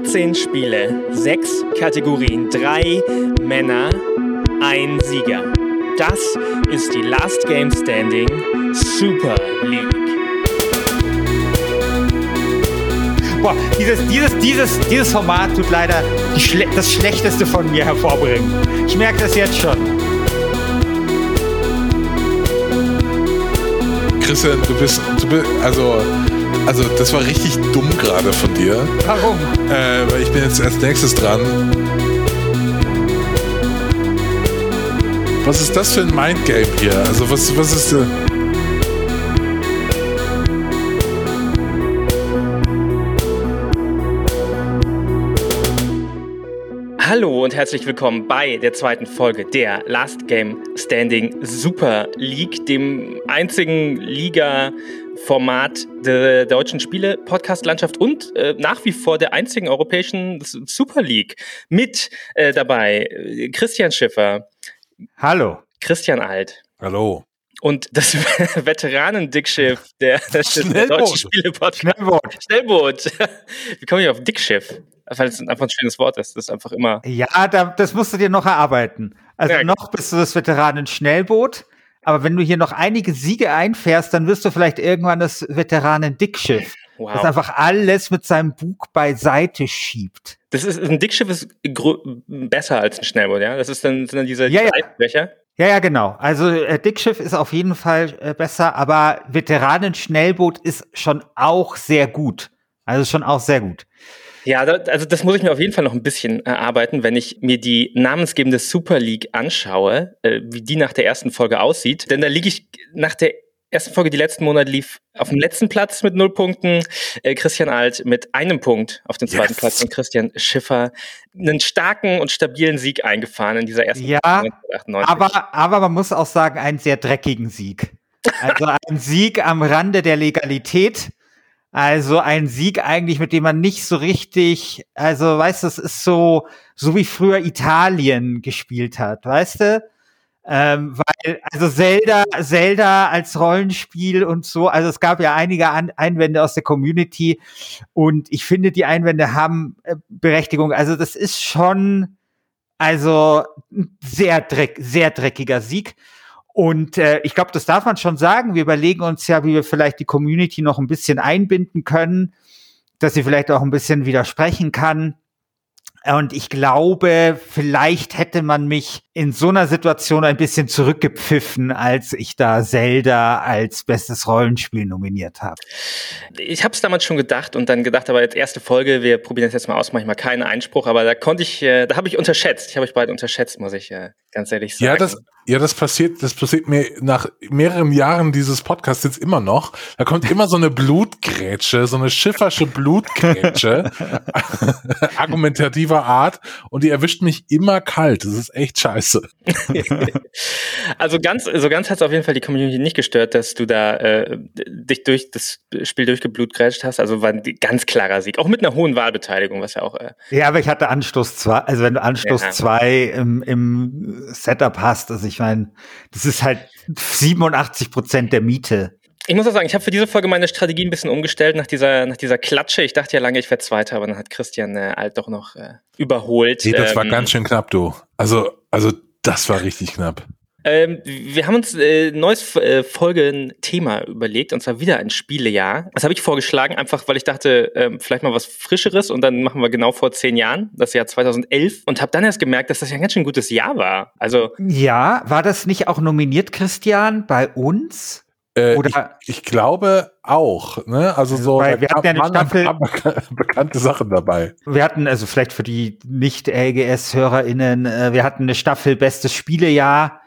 18 Spiele, 6 Kategorien, 3 Männer, ein Sieger. Das ist die Last Game Standing Super League. Boah, dieses, dieses, dieses, dieses Format tut leider Schle das Schlechteste von mir hervorbringen. Ich merke das jetzt schon. Christian, du bist, du bist, also, also das war richtig dumm gerade von dir. Warum? Äh, weil ich bin jetzt als nächstes dran. Was ist das für ein Mindgame hier? Also was, was ist... Äh Hallo und herzlich willkommen bei der zweiten Folge der Last Game Standing Super League, dem einzigen Liga-Format der deutschen Spiele-Podcast-Landschaft und äh, nach wie vor der einzigen europäischen Super League. Mit äh, dabei Christian Schiffer. Hallo. Christian Alt. Hallo. Und das Veteranen-Dickschiff der, der deutschen Spiele-Podcast. Schnellboot. Schnellboot. Wie komme ich auf Dickschiff? weil es einfach ein schönes Wort ist. Das ist einfach immer. Ja, da, das musst du dir noch erarbeiten. Also ja, noch bist du das Veteranen-Schnellboot. Aber wenn du hier noch einige Siege einfährst, dann wirst du vielleicht irgendwann das Veteranen-Dickschiff. Wow. Das einfach alles mit seinem Bug beiseite schiebt. Das ist, ein Dickschiff ist besser als ein Schnellboot, ja? Das ist dann, sind dann diese ja, ja. Ja, ja, genau. Also äh, Dickschiff ist auf jeden Fall äh, besser, aber Veteranen-Schnellboot ist schon auch sehr gut. Also schon auch sehr gut. Ja, also das muss ich mir auf jeden Fall noch ein bisschen erarbeiten, wenn ich mir die namensgebende Super League anschaue, äh, wie die nach der ersten Folge aussieht. Denn da liege ich nach der ersten Folge, die letzten Monate lief, auf dem letzten Platz mit null Punkten. Äh, Christian Alt mit einem Punkt auf den zweiten yes. Platz und Christian Schiffer einen starken und stabilen Sieg eingefahren in dieser ersten Ja, aber, aber man muss auch sagen, einen sehr dreckigen Sieg. Also ein Sieg am Rande der Legalität. Also ein Sieg eigentlich, mit dem man nicht so richtig, also weißt du, es ist so, so wie früher Italien gespielt hat, weißt du? Ähm, weil, also Zelda, Zelda als Rollenspiel und so, also es gab ja einige An Einwände aus der Community und ich finde, die Einwände haben äh, Berechtigung. Also das ist schon, also sehr dreck, sehr dreckiger Sieg. Und äh, ich glaube, das darf man schon sagen. Wir überlegen uns ja, wie wir vielleicht die Community noch ein bisschen einbinden können, dass sie vielleicht auch ein bisschen widersprechen kann. Und ich glaube, vielleicht hätte man mich in so einer Situation ein bisschen zurückgepfiffen, als ich da Zelda als bestes Rollenspiel nominiert habe. Ich habe es damals schon gedacht und dann gedacht, aber jetzt erste Folge, wir probieren das jetzt mal aus, manchmal keinen Einspruch, aber da konnte ich, äh, da habe ich unterschätzt. Ich habe euch beide unterschätzt, muss ich äh, ganz ehrlich sagen. Ja, das, ja, das passiert, das passiert mir nach mehreren Jahren dieses Podcasts jetzt immer noch. Da kommt immer so eine Blutgrätsche, so eine schiffersche Blutgrätsche, argumentativer Art und die erwischt mich immer kalt. Das ist echt scheiße. Scheiße. also ganz, so ganz hat es auf jeden Fall die Community nicht gestört, dass du da äh, dich durch das Spiel durchgeblutgrätscht hast. Also war ein ganz klarer Sieg, auch mit einer hohen Wahlbeteiligung, was ja auch. Äh ja, aber ich hatte Anstoß 2, also wenn du Anstoß 2 ja. im, im Setup hast, also ich meine, das ist halt 87 Prozent der Miete. Ich muss auch sagen, ich habe für diese Folge meine Strategie ein bisschen umgestellt nach dieser, nach dieser Klatsche. Ich dachte ja lange, ich werde Zweiter, aber dann hat Christian äh, Alt doch noch äh, überholt. Nee, das ähm, war ganz schön knapp, du. Also, also das war richtig knapp. Ähm, wir haben uns äh, neues äh, Folgenthema überlegt, und zwar wieder ein Spielejahr. Das habe ich vorgeschlagen, einfach weil ich dachte, äh, vielleicht mal was Frischeres und dann machen wir genau vor zehn Jahren, das Jahr 2011. Und habe dann erst gemerkt, dass das ja ein ganz schön gutes Jahr war. Also Ja, war das nicht auch nominiert, Christian, bei uns? Äh, Oder ich, ich, glaube auch. Ne? Also so, Weil wir hatten ja eine Staffel, bekannte Sachen dabei. Wir hatten also vielleicht für die nicht LGS-HörerInnen, äh, wir hatten eine Staffel Bestes Spielejahr.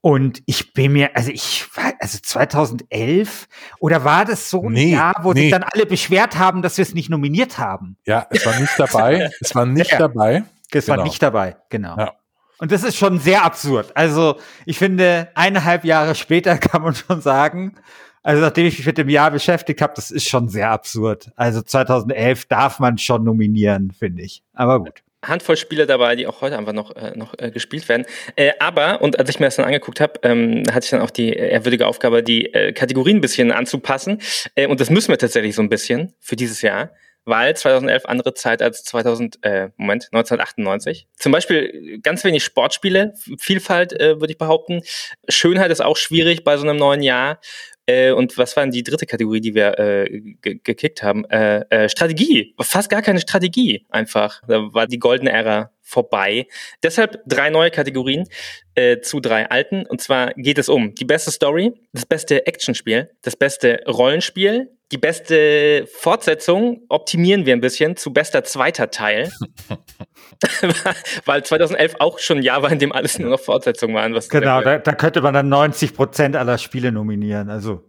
Und ich bin mir, also ich also 2011, oder war das so ein nee, Jahr, wo nee. sich dann alle beschwert haben, dass wir es nicht nominiert haben? Ja, es war nicht dabei. es war nicht ja, dabei. Es genau. war nicht dabei, genau. Ja. Und das ist schon sehr absurd. Also ich finde, eineinhalb Jahre später kann man schon sagen, also nachdem ich mich mit dem Jahr beschäftigt habe, das ist schon sehr absurd. Also 2011 darf man schon nominieren, finde ich. Aber gut. Handvoll Spiele dabei, die auch heute einfach noch, äh, noch äh, gespielt werden. Äh, aber, und als ich mir das dann angeguckt habe, ähm, hatte ich dann auch die ehrwürdige Aufgabe, die äh, Kategorien ein bisschen anzupassen. Äh, und das müssen wir tatsächlich so ein bisschen für dieses Jahr weil 2011 andere Zeit als 2000, äh, Moment, 1998. Zum Beispiel ganz wenig Sportspiele, Vielfalt äh, würde ich behaupten. Schönheit ist auch schwierig bei so einem neuen Jahr. Äh, und was war denn die dritte Kategorie, die wir äh, gekickt haben? Äh, äh, Strategie. Fast gar keine Strategie einfach. Da war die goldene Ära vorbei. Deshalb drei neue Kategorien äh, zu drei alten. Und zwar geht es um die beste Story, das beste Actionspiel, das beste Rollenspiel, die beste Fortsetzung optimieren wir ein bisschen zu bester zweiter Teil. Weil 2011 auch schon ein Jahr war, in dem alles nur noch Fortsetzungen waren. Was genau, da, da könnte man dann 90 Prozent aller Spiele nominieren. Also,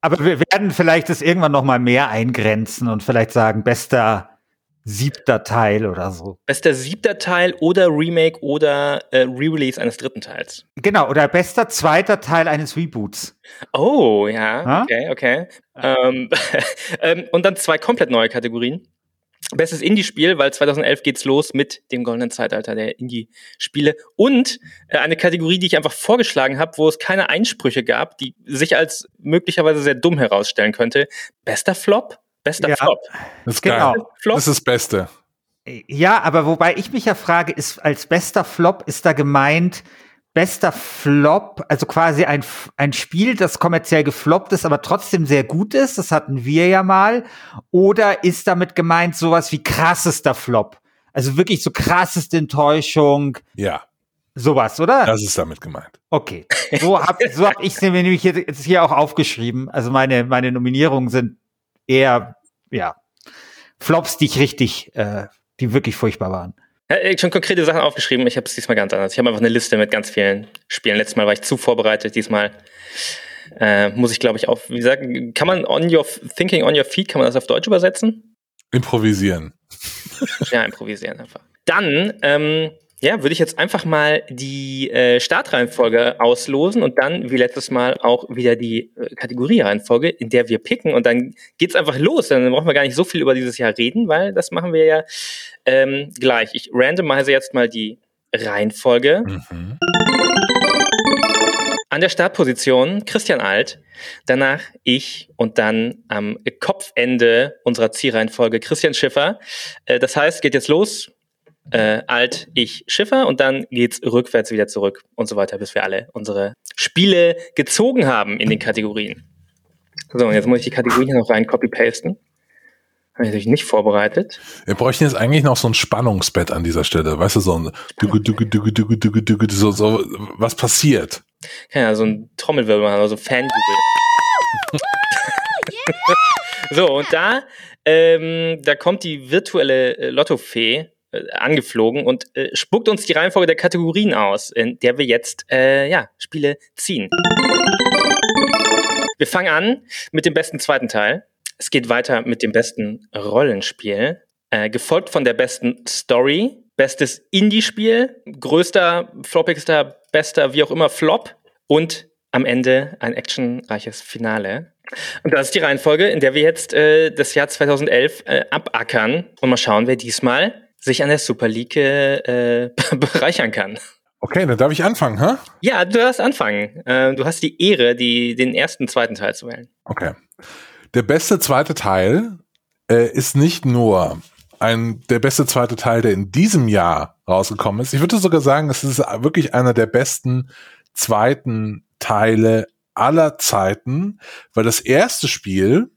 aber wir werden vielleicht das irgendwann noch mal mehr eingrenzen und vielleicht sagen, bester siebter Teil oder so. Bester siebter Teil oder Remake oder äh, Re-Release eines dritten Teils. Genau, oder bester zweiter Teil eines Reboots. Oh, ja, ha? okay, okay. Ähm, ähm, und dann zwei komplett neue Kategorien. Bestes Indie-Spiel, weil 2011 geht's los mit dem goldenen Zeitalter der Indie-Spiele. Und äh, eine Kategorie, die ich einfach vorgeschlagen habe, wo es keine Einsprüche gab, die sich als möglicherweise sehr dumm herausstellen könnte. Bester Flop Bester ja, Flop. Das ist genau. geil. Flop? Das ist das Beste. Ja, aber wobei ich mich ja frage, ist als bester Flop ist da gemeint bester Flop, also quasi ein, ein Spiel, das kommerziell gefloppt ist, aber trotzdem sehr gut ist, das hatten wir ja mal, oder ist damit gemeint sowas wie krassester Flop? Also wirklich so krasseste Enttäuschung. Ja. Sowas, oder? Das ist damit gemeint. Okay. So habe so hab ich es mir nämlich jetzt hier auch aufgeschrieben. Also meine, meine Nominierungen sind eher, ja, Flops, die ich richtig, äh, die wirklich furchtbar waren. Ja, ich schon konkrete Sachen aufgeschrieben. Ich habe es diesmal ganz anders. Ich habe einfach eine Liste mit ganz vielen Spielen. Letztes Mal war ich zu vorbereitet. Diesmal äh, muss ich, glaube ich, auch, wie sagen, kann man on your thinking on your feet, kann man das auf Deutsch übersetzen? Improvisieren. Ja, improvisieren einfach. Dann ähm, ja, würde ich jetzt einfach mal die äh, Startreihenfolge auslosen und dann, wie letztes Mal, auch wieder die äh, Kategoriereihenfolge, in der wir picken. Und dann geht's einfach los. Dann brauchen wir gar nicht so viel über dieses Jahr reden, weil das machen wir ja ähm, gleich. Ich randomize jetzt mal die Reihenfolge. Mhm. An der Startposition Christian Alt, danach ich und dann am Kopfende unserer Zielreihenfolge Christian Schiffer. Äh, das heißt, geht jetzt los äh, Alt, ich, Schiffer und dann geht's rückwärts wieder zurück und so weiter, bis wir alle unsere Spiele gezogen haben in den Kategorien. So, und jetzt muss ich die Kategorien hier noch rein copy-pasten. Habe ich natürlich nicht vorbereitet. Wir bräuchten jetzt eigentlich noch so ein Spannungsbett an dieser Stelle. Weißt du, so ein Dugu, Dugu, Dugu, Dugu, Dugu, Dugu, so, so, was passiert? Ja so ein Trommelwirbel machen, also Fanjubel. so, und da, ähm, da kommt die virtuelle äh, Lottofee äh, angeflogen und äh, spuckt uns die Reihenfolge der Kategorien aus, in der wir jetzt äh, ja, Spiele ziehen. Wir fangen an mit dem besten zweiten Teil. Es geht weiter mit dem besten Rollenspiel, äh, gefolgt von der besten Story, bestes Indie-Spiel, größter, floppigster, bester, wie auch immer Flop und am Ende ein actionreiches Finale. Und das ist die Reihenfolge, in der wir jetzt äh, das Jahr 2011 äh, abackern und mal schauen, wer diesmal sich an der Super League äh, bereichern kann. Okay, dann darf ich anfangen, hä? Ja, du darfst anfangen. Äh, du hast die Ehre, die, den ersten, zweiten Teil zu wählen. Okay. Der beste zweite Teil äh, ist nicht nur ein, der beste zweite Teil, der in diesem Jahr rausgekommen ist. Ich würde sogar sagen, es ist wirklich einer der besten zweiten Teile aller Zeiten, weil das erste Spiel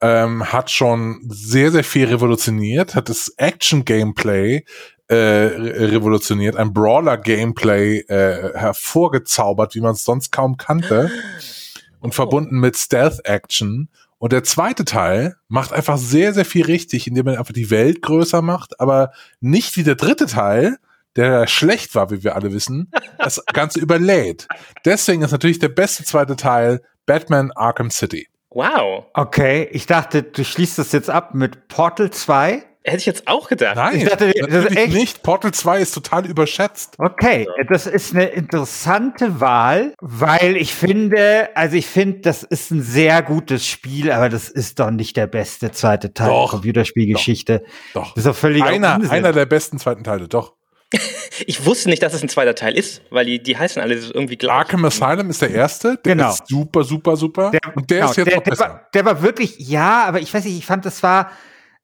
ähm, hat schon sehr, sehr viel revolutioniert, hat das Action-Gameplay äh, revolutioniert, ein Brawler-Gameplay äh, hervorgezaubert, wie man es sonst kaum kannte und oh. verbunden mit Stealth-Action. Und der zweite Teil macht einfach sehr, sehr viel richtig, indem er einfach die Welt größer macht, aber nicht wie der dritte Teil, der schlecht war, wie wir alle wissen, das Ganze überlädt. Deswegen ist natürlich der beste zweite Teil Batman Arkham City. Wow. Okay, ich dachte, du schließt das jetzt ab mit Portal 2. Hätte ich jetzt auch gedacht. Nein, ich dachte, das ist echt nicht. Portal 2 ist total überschätzt. Okay, das ist eine interessante Wahl, weil ich finde, also ich finde, das ist ein sehr gutes Spiel, aber das ist doch nicht der beste zweite Teil doch, der Computerspielgeschichte. Doch. doch. Das ist doch völlig einer, einer der besten zweiten Teile, doch. Ich wusste nicht, dass es ein zweiter Teil ist, weil die, die heißen alle irgendwie gleich. Arkham Asylum ist der erste. Der genau. ist super, super, super. Der, und der genau, ist jetzt der, noch besser. Der war, der war wirklich, ja, aber ich weiß nicht, ich fand, das war,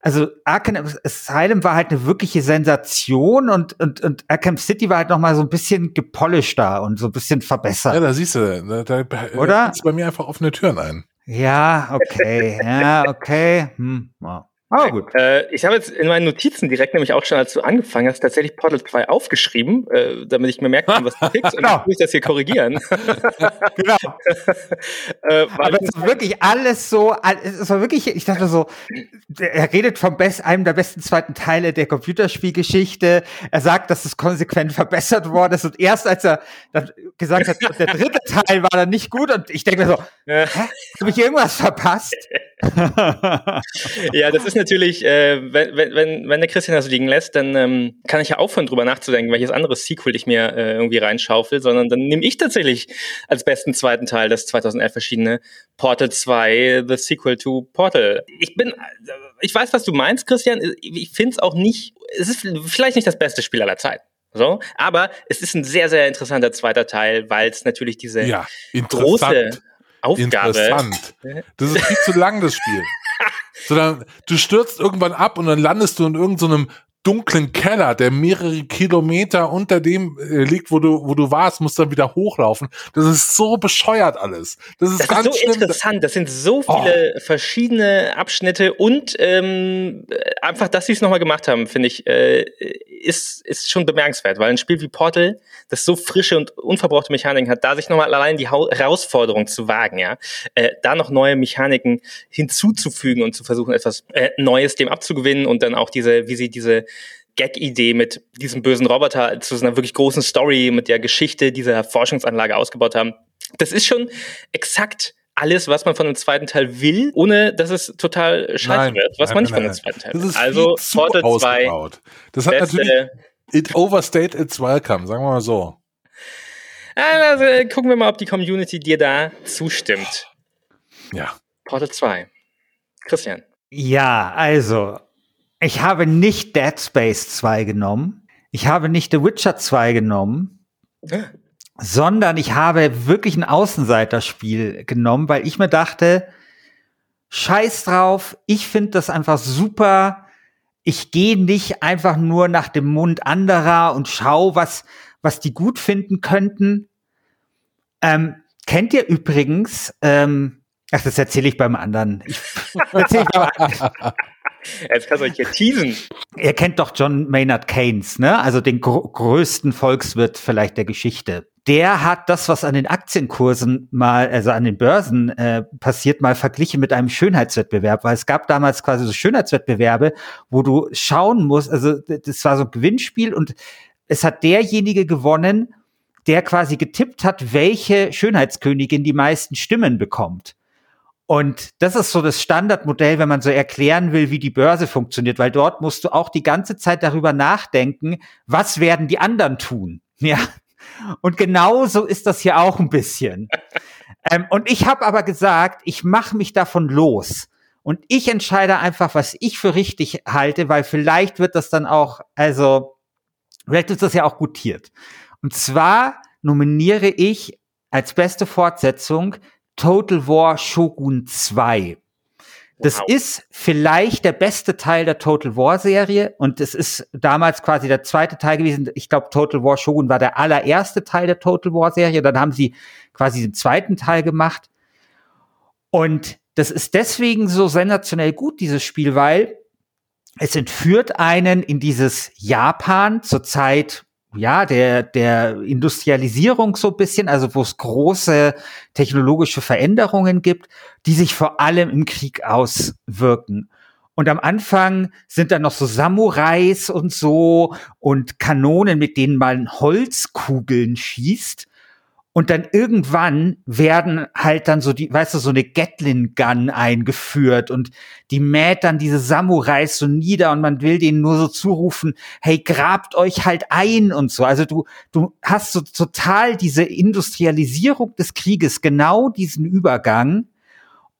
also Arkham Asylum war halt eine wirkliche Sensation und, und, und Arkham City war halt noch mal so ein bisschen gepolischter und so ein bisschen verbessert. Ja, da siehst du, da, da Oder? da bei mir einfach offene Türen ein. Ja, okay, ja, okay. Hm, ja. Oh, gut. Äh, ich habe jetzt in meinen Notizen direkt nämlich auch schon, als du angefangen hast, tatsächlich Portal 2 aufgeschrieben, äh, damit ich mir merken kann, was du tickst. und Genau. dann muss ich das hier korrigieren. Genau. äh, Aber es ist wirklich alles so, es war wirklich, ich dachte so, er redet vom best, einem der besten zweiten Teile der Computerspielgeschichte. Er sagt, dass es konsequent verbessert worden ist und erst als er dann gesagt hat, der dritte Teil war dann nicht gut und ich denke mir so, Ja. habe ich irgendwas verpasst? ja, das ist natürlich, äh, wenn, wenn, wenn der Christian das liegen lässt, dann ähm, kann ich ja aufhören, drüber nachzudenken, welches anderes Sequel ich mir äh, irgendwie reinschaufel, sondern dann nehme ich tatsächlich als besten zweiten Teil das 2011 erschienene Portal 2, The Sequel to Portal. Ich bin, äh, ich weiß, was du meinst, Christian. Ich finde es auch nicht, es ist vielleicht nicht das beste Spiel aller Zeiten. So, aber es ist ein sehr, sehr interessanter zweiter Teil, weil es natürlich diese Ja, große. Aufgabe Interessant. Das ist viel zu lang, das Spiel. Sondern du stürzt irgendwann ab und dann landest du in irgendeinem dunklen Keller, der mehrere Kilometer unter dem äh, liegt, wo du, wo du warst, musst dann wieder hochlaufen. Das ist so bescheuert alles. Das ist Das ganz ist so schlimm. interessant. Das sind so Oh. viele verschiedene Abschnitte und ähm, einfach, dass sie es nochmal gemacht haben, finde ich, äh, ist, ist schon bemerkenswert, weil ein Spiel wie Portal, das so frische und unverbrauchte Mechaniken hat, da sich nochmal allein die Hau Herausforderung zu wagen, ja, äh, da noch neue Mechaniken hinzuzufügen und zu versuchen, etwas äh, Neues dem abzugewinnen und dann auch diese, wie sie diese Gag-Idee mit diesem bösen Roboter zu so einer wirklich großen Story mit der Geschichte dieser Forschungsanlage ausgebaut haben. Das ist schon exakt alles, was man von dem zweiten Teil will, ohne dass es total scheiße Nein, wird, was nein, man nicht nein, von dem zweiten Teil will. ist Also Portal 2, ausgebaut. Das hat natürlich, beste. it overstayed its welcome, sagen wir mal so. Also, äh, gucken wir mal, ob die Community dir da zustimmt. Ja. Portal 2. Christian. Ja, also, ich habe nicht Dead Space 2 genommen. Ich habe nicht The Witcher 2 genommen. sondern ich habe wirklich ein Außenseiterspiel genommen, weil ich mir dachte, scheiß drauf, ich finde das einfach super. Ich gehe nicht einfach nur nach dem Mund anderer und schau, was, was die gut finden könnten. Ähm, kennt ihr übrigens, ähm, ach, das erzähle ich beim anderen. Ich, erzähl ich beim anderen. Jetzt kannst du euch hier teasen. Ihr kennt doch John Maynard Keynes, ne? Also den gr größten Volkswirt vielleicht der Geschichte. Der hat das, was an den Aktienkursen mal, also an den Börsen äh, passiert, mal verglichen mit einem Schönheitswettbewerb, weil es gab damals quasi so Schönheitswettbewerbe, wo du schauen musst, also das war so ein Gewinnspiel und es hat derjenige gewonnen, der quasi getippt hat, welche Schönheitskönigin die meisten Stimmen bekommt. Und das ist so das Standardmodell, wenn man so erklären will, wie die Börse funktioniert, weil dort musst du auch die ganze Zeit darüber nachdenken, was werden die anderen tun. Ja. Und genauso ist das hier auch ein bisschen. ähm, und ich habe aber gesagt, ich mache mich davon los. Und ich entscheide einfach, was ich für richtig halte, weil vielleicht wird das dann auch, also, vielleicht ist das ja auch gutiert. Und zwar nominiere ich als beste Fortsetzung Total War Shogun 2. Das Wow. ist vielleicht der beste Teil der Total War Serie und es ist damals quasi der zweite Teil gewesen. Ich glaube, Total War Shogun war der allererste Teil der Total War Serie. Dann haben sie quasi den zweiten Teil gemacht. Und das ist deswegen so sensationell gut, dieses Spiel, weil es entführt einen in dieses Japan zur Zeit ja, der, der Industrialisierung so bisschen, also wo es große technologische Veränderungen gibt, die sich vor allem im Krieg auswirken. Und am Anfang sind da noch so Samurais und so und Kanonen, mit denen man Holzkugeln schießt. Und dann irgendwann werden halt dann so die, weißt du, so eine Gatlin Gun eingeführt und die mäht dann diese Samurais so nieder und man will denen nur so zurufen, hey, grabt euch halt ein und so. Also du, du hast so total diese Industrialisierung des Krieges, genau diesen Übergang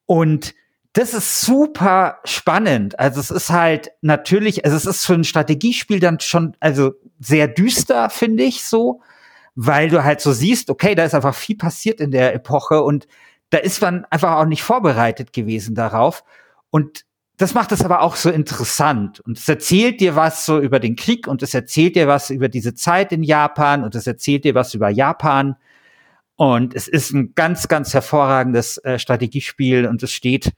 und das ist super spannend. Also es ist halt natürlich, also es ist für ein Strategiespiel dann schon, also sehr düster, finde ich so weil du halt so siehst, okay, da ist einfach viel passiert in der Epoche und da ist man einfach auch nicht vorbereitet gewesen darauf. Und das macht es aber auch so interessant. Und es erzählt dir was so über den Krieg und es erzählt dir was über diese Zeit in Japan und es erzählt dir was über Japan. Und es ist ein ganz, ganz hervorragendes äh, Strategiespiel und es steht,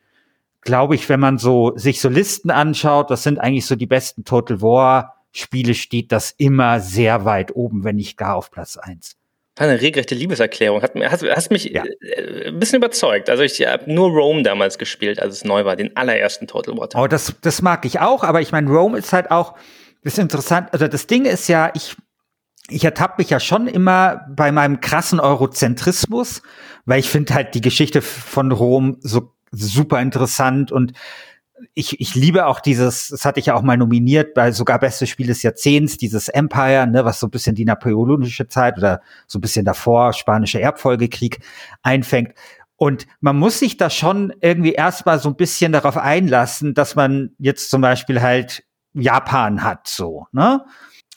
glaube ich, wenn man so sich so Listen anschaut, das sind eigentlich so die besten Total War Spiele, steht das immer sehr weit oben, wenn nicht gar auf Platz eins. Eine regelrechte Liebeserklärung. Hat, hast, hast mich ja. äh, ein bisschen überzeugt. Also ich habe nur Rome damals gespielt, als es neu war, den allerersten Total War. Oh, das, das mag ich auch, aber ich meine, Rome ist halt auch, das ist interessant, also das Ding ist ja, ich, ich ertappe mich ja schon immer bei meinem krassen Eurozentrismus, weil ich finde halt die Geschichte von Rom so super interessant und ich, ich liebe auch dieses, das hatte ich ja auch mal nominiert bei sogar Beste Spiel des Jahrzehnts, dieses Empire, ne, was so ein bisschen die napoleonische Zeit oder so ein bisschen davor, spanische Erbfolgekrieg einfängt. Und man muss sich da schon irgendwie erstmal so ein bisschen darauf einlassen, dass man jetzt zum Beispiel halt Japan hat, so, ne?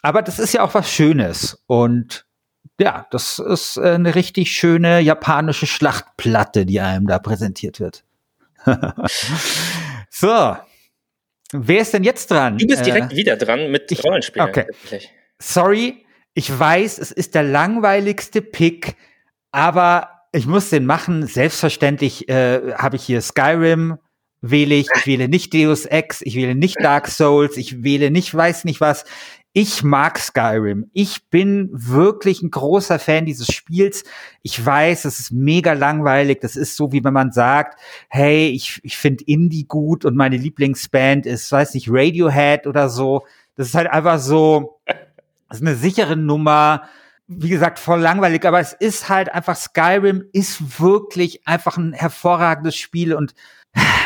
Aber das ist ja auch was Schönes. Und ja, das ist eine richtig schöne japanische Schlachtplatte, die einem da präsentiert wird. so. Wer ist denn jetzt dran? Du bist direkt äh, wieder dran mit ich, Rollenspielen. Okay. Sorry, ich weiß, es ist der langweiligste Pick, aber ich muss den machen. Selbstverständlich äh, habe ich hier Skyrim, wähle ich. Ich wähle nicht Deus Ex, ich wähle nicht Dark Souls, ich wähle nicht weiß nicht was. Ich mag Skyrim. Ich bin wirklich ein großer Fan dieses Spiels. Ich weiß, es ist mega langweilig. Das ist so, wie wenn man sagt, hey, ich, ich finde Indie gut und meine Lieblingsband ist, weiß nicht, Radiohead oder so. Das ist halt einfach so, das ist eine sichere Nummer. Wie gesagt, voll langweilig, aber es ist halt einfach, Skyrim ist wirklich einfach ein hervorragendes Spiel und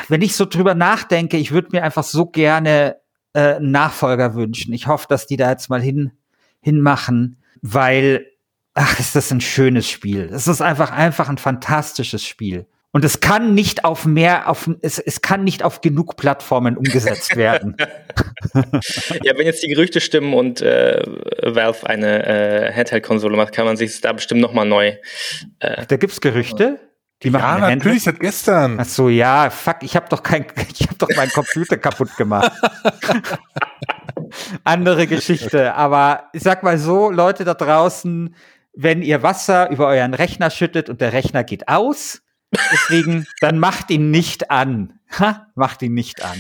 wenn ich so drüber nachdenke, ich würde mir einfach so gerne äh, Nachfolger wünschen. Ich hoffe, dass die da jetzt mal hin hinmachen, weil ach, ist das ein schönes Spiel. Es ist einfach einfach ein fantastisches Spiel. Und es kann nicht auf mehr, auf es, es kann nicht auf genug Plattformen umgesetzt werden. ja, wenn jetzt die Gerüchte stimmen und äh, Valve eine äh, Handheld-Konsole macht, kann man sich da bestimmt noch mal neu. Äh, da gibt's Gerüchte. Die machen ja, natürlich seit gestern. Ach so, ja, fuck, ich habe doch kein, ich habe doch meinen Computer kaputt gemacht. Andere Geschichte, aber ich sag mal so, Leute da draußen, wenn ihr Wasser über euren Rechner schüttet und der Rechner geht aus, deswegen, dann macht ihn nicht an. Ha, macht ihn nicht an.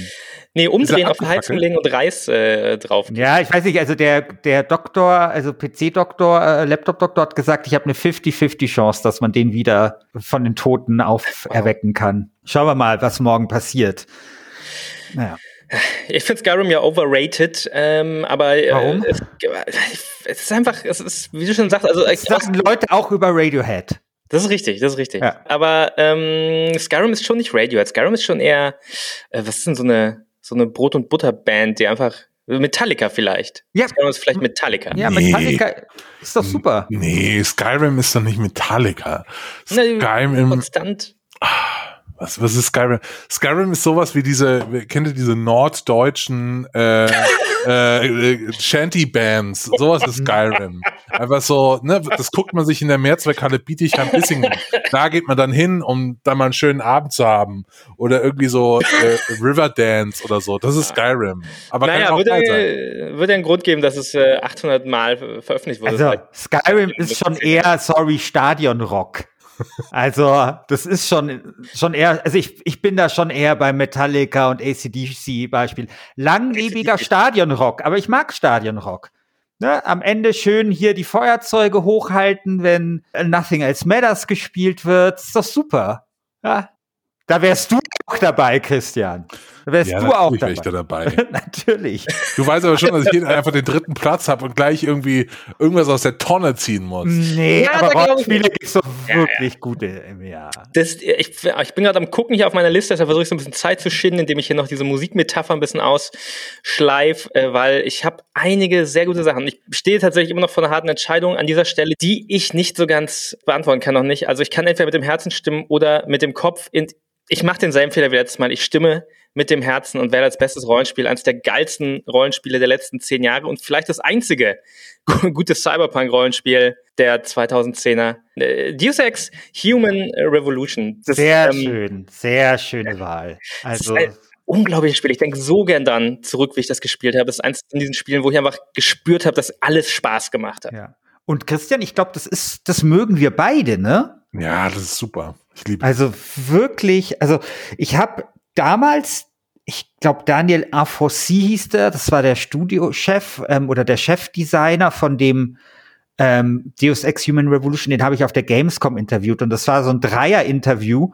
Nee, umdrehen, auf die Heizung legen und Reis äh, drauf. Ja, ich weiß nicht, also der, der Doktor, also PC-Doktor, äh, Laptop-Doktor hat gesagt, ich habe eine 50-50 Chance, dass man den wieder von den Toten auferwecken kann. Schauen wir mal, was morgen passiert. Naja. Ich finde Skyrim ja overrated, ähm, aber äh, Warum? Es, es, ist einfach, es ist, wie du schon sagst, also es sagen Leute auch über Radiohead. Das ist richtig, das ist richtig. Ja. Aber ähm, Skyrim ist schon nicht Radiohead. Skyrim ist schon eher, äh, was ist denn so eine so eine Brot- und Butter-Band, die einfach Metallica vielleicht. Ja. Skyrim ist vielleicht Metallica. Ja, nee. Metallica ist doch super. Nee, Skyrim ist doch nicht Metallica. Skyrim. Konstant. Was, was ist Skyrim? Skyrim ist sowas wie diese, kennt ihr diese norddeutschen äh, äh, Shanty-Bands? Sowas ist Skyrim. Einfach so, ne, das guckt man sich in der Mehrzweckhalle Bietigheim-Bissingen. Da geht man dann hin, um dann mal einen schönen Abend zu haben. Oder irgendwie so äh, Riverdance oder so. Das ist Skyrim. Aber naja, kann auch würde, sein. würde einen Grund geben, dass es äh, 800 Mal veröffentlicht wurde. Also, Skyrim ist schon eher, sorry, Stadionrock. Also, das ist schon, schon eher, also ich, ich bin da schon eher bei Metallica und ACDC Beispiel. Langlebiger Stadionrock, aber ich mag Stadionrock. Ne, am Ende schön hier die Feuerzeuge hochhalten, wenn Nothing Else Matters gespielt wird. Ist doch super. Ja, da wärst du dabei, Christian. Wärst ja, du auch dabei. Da dabei. natürlich. Du weißt aber schon, dass ich hier einfach den dritten Platz habe und gleich irgendwie irgendwas aus der Tonne ziehen muss. Nee, ja, aber Rollenspiele gibt es doch wirklich ja, gute im Jahr. Das, ich, ich bin gerade am gucken hier auf meiner Liste, da versuche ich so ein bisschen Zeit zu schinden, indem ich hier noch diese Musikmetapher ein bisschen ausschleife, äh, weil ich habe einige sehr gute Sachen. Ich stehe tatsächlich immer noch vor einer harten Entscheidung an dieser Stelle, die ich nicht so ganz beantworten kann noch nicht. Also ich kann entweder mit dem Herzen stimmen oder mit dem Kopf. In, ich mache denselben Fehler wie letztes Mal. Ich stimme mit dem Herzen und wähle als bestes Rollenspiel eines der geilsten Rollenspiele der letzten zehn Jahre und vielleicht das einzige gute Cyberpunk-Rollenspiel der 2010er. Äh, Deus Ex Human Revolution. Das, sehr ähm, schön, sehr schöne Wahl. Also unglaubliches Spiel. Ich denke so gern dann zurück, wie ich das gespielt habe. Das ist eins von diesen Spielen, wo ich einfach gespürt habe, dass alles Spaß gemacht hat. Ja. Und Christian, ich glaube, das ist, das mögen wir beide, ne? Ja, das ist super. Ich liebe Also wirklich, also ich habe damals, ich glaube, Daniel Afossi hieß der, das war der Studiochef ähm, oder der Chefdesigner von dem ähm, Deus Ex Human Revolution, den habe ich auf der Gamescom interviewt und das war so ein Dreier-Interview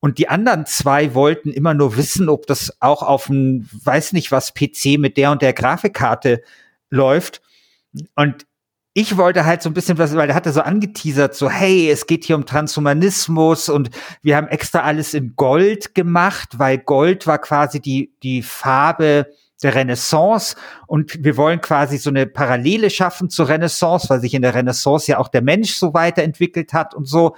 und die anderen zwei wollten immer nur wissen, ob das auch auf dem, weiß nicht was, PC mit der und der Grafikkarte läuft. Und ich wollte halt so ein bisschen was, weil der hatte so angeteasert, so, hey, es geht hier um Transhumanismus und wir haben extra alles in Gold gemacht, weil Gold war quasi die, die Farbe der Renaissance und wir wollen quasi so eine Parallele schaffen zur Renaissance, weil sich in der Renaissance ja auch der Mensch so weiterentwickelt hat und so.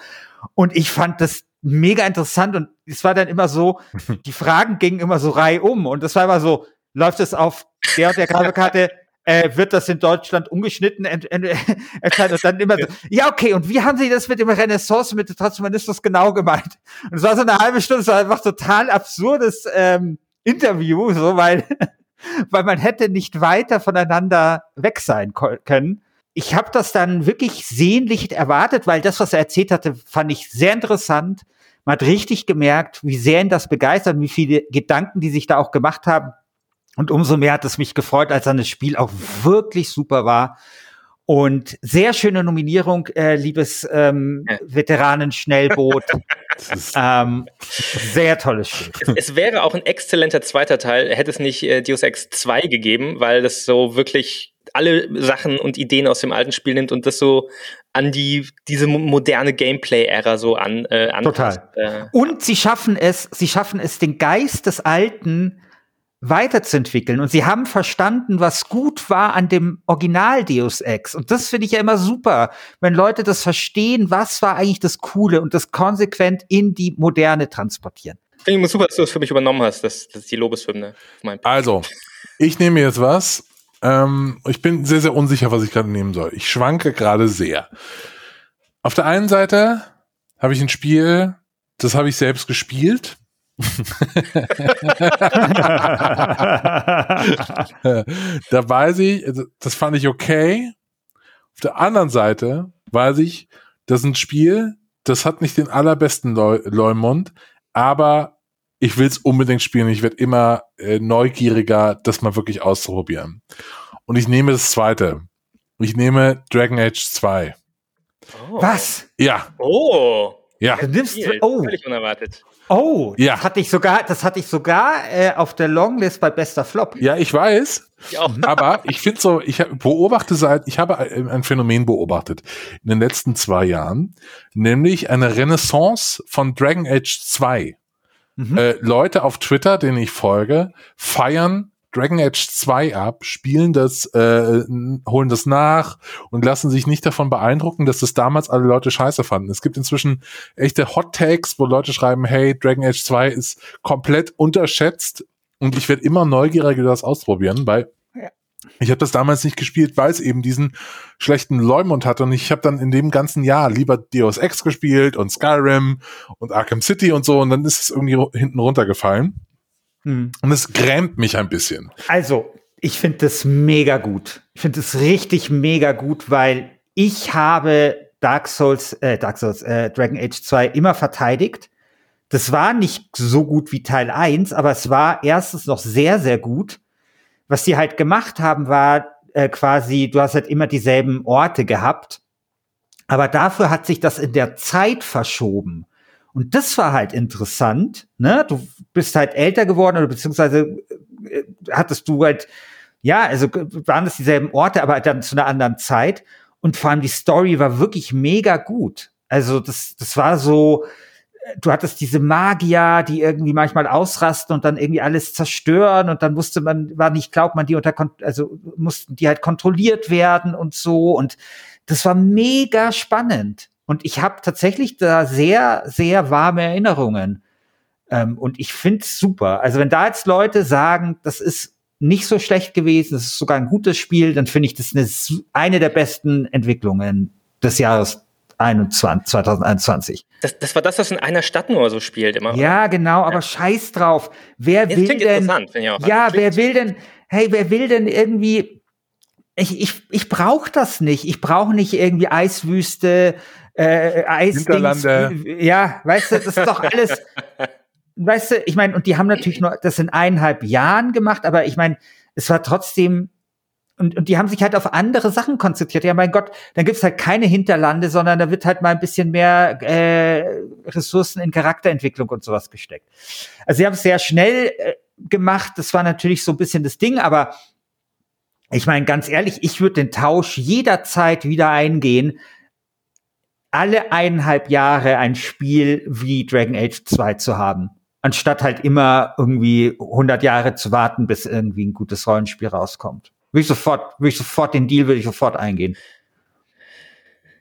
Und ich fand das mega interessant und es war dann immer so, die Fragen gingen immer so reihum und es war immer so, läuft es auf der und der Grafikkarte, äh, wird das in Deutschland ungeschnitten entscheiden und dann immer so, ja okay, und wie haben Sie das mit dem Renaissance, mit dem Transhumanismus genau gemeint? Und es war so eine halbe Stunde, es war einfach total absurdes ähm, Interview, so, weil, weil man hätte nicht weiter voneinander weg sein können ich habe das dann wirklich sehnlich erwartet, weil das, was er erzählt hatte, fand ich sehr interessant. Man hat richtig gemerkt, wie sehr ihn das begeistert und wie viele Gedanken die sich da auch gemacht haben. Und umso mehr hat es mich gefreut, als dann das Spiel auch wirklich super war. Und sehr schöne Nominierung, äh, liebes ähm, Veteranen-Schnellboot. ähm, sehr tolles Spiel. Es, es, wäre auch ein exzellenter zweiter Teil, hätte es nicht äh, Deus Ex 2 gegeben, weil das so wirklich alle Sachen und Ideen aus dem alten Spiel nimmt und das so an die diese moderne Gameplay-Ära so an äh, anpasst. Total. Äh, und sie schaffen es, sie schaffen es, den Geist des Alten weiterzuentwickeln. Und sie haben verstanden, was gut war an dem Original Deus Ex. Und das finde ich ja immer super, wenn Leute das verstehen, was war eigentlich das Coole und das konsequent in die Moderne transportieren. Finde ich super, dass du das für mich übernommen hast. Das, das ist die Lobeshymne. Also, ich nehme jetzt was, ähm, ich bin sehr, sehr unsicher, was ich gerade nehmen soll. Ich schwanke gerade sehr. Auf der einen Seite habe ich ein Spiel, das habe ich selbst gespielt. da weiß ich, also, das fand ich okay. Auf der anderen Seite weiß ich, das ist ein Spiel, das hat nicht den allerbesten Leumund, aber ich will es unbedingt spielen. Ich werde immer äh, neugieriger, das mal wirklich auszuprobieren. Und ich nehme das zweite. Ich nehme Dragon Age 2. Oh. Was? Ja. Oh. Ja. Du nimmst, oh. Völlig unerwartet. Oh, ja. das hatte ich sogar, das hatte ich sogar äh, auf der Longlist bei Bester Flop. Ja, ich weiß. Ich auch. Aber ich finde so, ich beobachte seit, ich habe ein Phänomen beobachtet in den letzten zwei Jahren, nämlich eine Renaissance von Dragon Age 2. Mhm. Äh, Leute auf Twitter, denen ich folge, feiern Dragon Age 2 ab, spielen das, äh, holen das nach und lassen sich nicht davon beeindrucken, dass das damals alle Leute scheiße fanden. Es gibt inzwischen echte Hot Takes, wo Leute schreiben, hey, Dragon Age 2 ist komplett unterschätzt und ich werde immer neugieriger das ausprobieren, weil ich habe das damals nicht gespielt, weil es eben diesen schlechten Leumund hatte und ich habe dann in dem ganzen Jahr lieber Deus Ex gespielt und Skyrim und Arkham City und so und dann ist es irgendwie hinten runtergefallen. Hm. Und es grämt mich ein bisschen. Also, ich finde das mega gut. Ich finde es richtig mega gut, weil ich habe Dark Souls, äh, Dark Souls, äh, Dragon Age 2 immer verteidigt. Das war nicht so gut wie Teil 1, aber es war erstens noch sehr, sehr gut was sie halt gemacht haben, war äh, quasi, du hast halt immer dieselben Orte gehabt, aber dafür hat sich das in der Zeit verschoben. Und das war halt interessant, ne? Du bist halt älter geworden oder beziehungsweise äh, hattest du halt, ja, also waren es dieselben Orte, aber dann zu einer anderen Zeit. Und vor allem die Story war wirklich mega gut. Also das, das war so, du hattest diese Magier, die irgendwie manchmal ausrasten und dann irgendwie alles zerstören und dann musste man, war nicht, glaubt man, die unter, also mussten die halt kontrolliert werden und so und das war mega spannend und ich habe tatsächlich da sehr, sehr warme Erinnerungen ähm, und ich find's super. Also wenn da jetzt Leute sagen, das ist nicht so schlecht gewesen, das ist sogar ein gutes Spiel, dann finde ich das eine, eine der besten Entwicklungen des Jahres 2021. 2021. Das, das war das, was in einer Stadt nur so spielt immer. Ja, genau, aber ja. scheiß drauf. Wer das will denn? Interessant, ich auch. Ja, wer will denn? Hey, wer will denn irgendwie? Ich ich ich brauche das nicht. Ich brauche nicht irgendwie Eiswüste, äh, Eisdings. Ja, weißt du, das ist doch alles. weißt du, ich meine, und die haben natürlich nur das in eineinhalb Jahren gemacht, aber ich meine, es war trotzdem und, und die haben sich halt auf andere Sachen konzentriert. Ja, mein Gott, dann gibt's halt keine Hinterlande, sondern da wird halt mal ein bisschen mehr äh, Ressourcen in Charakterentwicklung und sowas gesteckt. Also sie haben es sehr schnell äh, gemacht. Das war natürlich so ein bisschen das Ding, aber ich meine, ganz ehrlich, ich würde den Tausch jederzeit wieder eingehen, alle eineinhalb Jahre ein Spiel wie Dragon Age 2 zu haben. Anstatt halt immer irgendwie 100 Jahre zu warten, bis irgendwie ein gutes Rollenspiel rauskommt. Würde ich sofort, würde ich sofort den Deal, würde ich sofort eingehen.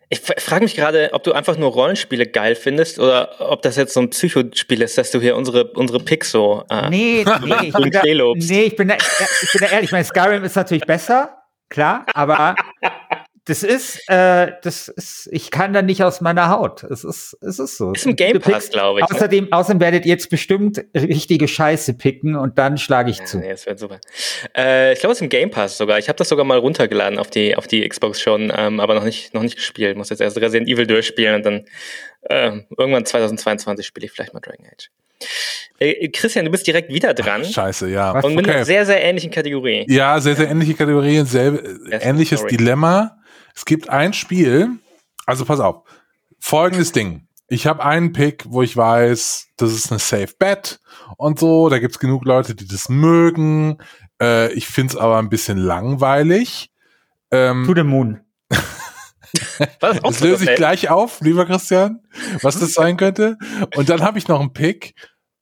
Ich frage mich gerade, ob du einfach nur Rollenspiele geil findest oder ob das jetzt so ein Psychospiel ist, dass du hier unsere, unsere Picks so äh, nee, nee, ich bin da, nee, ich bin da, ich bin da ehrlich. Ich meine, Skyrim ist natürlich besser, klar, aber das ist, äh, das ist, ich kann da nicht aus meiner Haut. Es ist, es ist so. Ist im Game Pass, glaube ich. Ne? Außerdem, außerdem werdet ihr jetzt bestimmt richtige Scheiße picken und dann schlage ich ja, zu. Nee, das wird super. Äh, ich glaube, es ist im Game Pass sogar. Ich habe das sogar mal runtergeladen auf die, auf die Xbox schon, ähm, aber noch nicht, noch nicht gespielt. Muss jetzt erst Resident Evil durchspielen und dann äh, irgendwann 2022 spiele ich vielleicht mal Dragon Age. Äh, Christian, du bist direkt wieder dran. Ach, scheiße, ja. Und mit okay. einer sehr, sehr ähnlichen Kategorie. Ja, sehr, sehr ähnliche Kategorie, selbe, ähnliches Story. Dilemma. Es gibt ein Spiel, also pass auf, folgendes Ding. Ich habe einen Pick, wo ich weiß, das ist eine Safe Bet und so. Da gibt's genug Leute, die das mögen. Äh, ich find's aber ein bisschen langweilig. Ähm, to the Moon. das löse ich gleich auf, lieber Christian, was das sein könnte. Und dann habe ich noch einen Pick,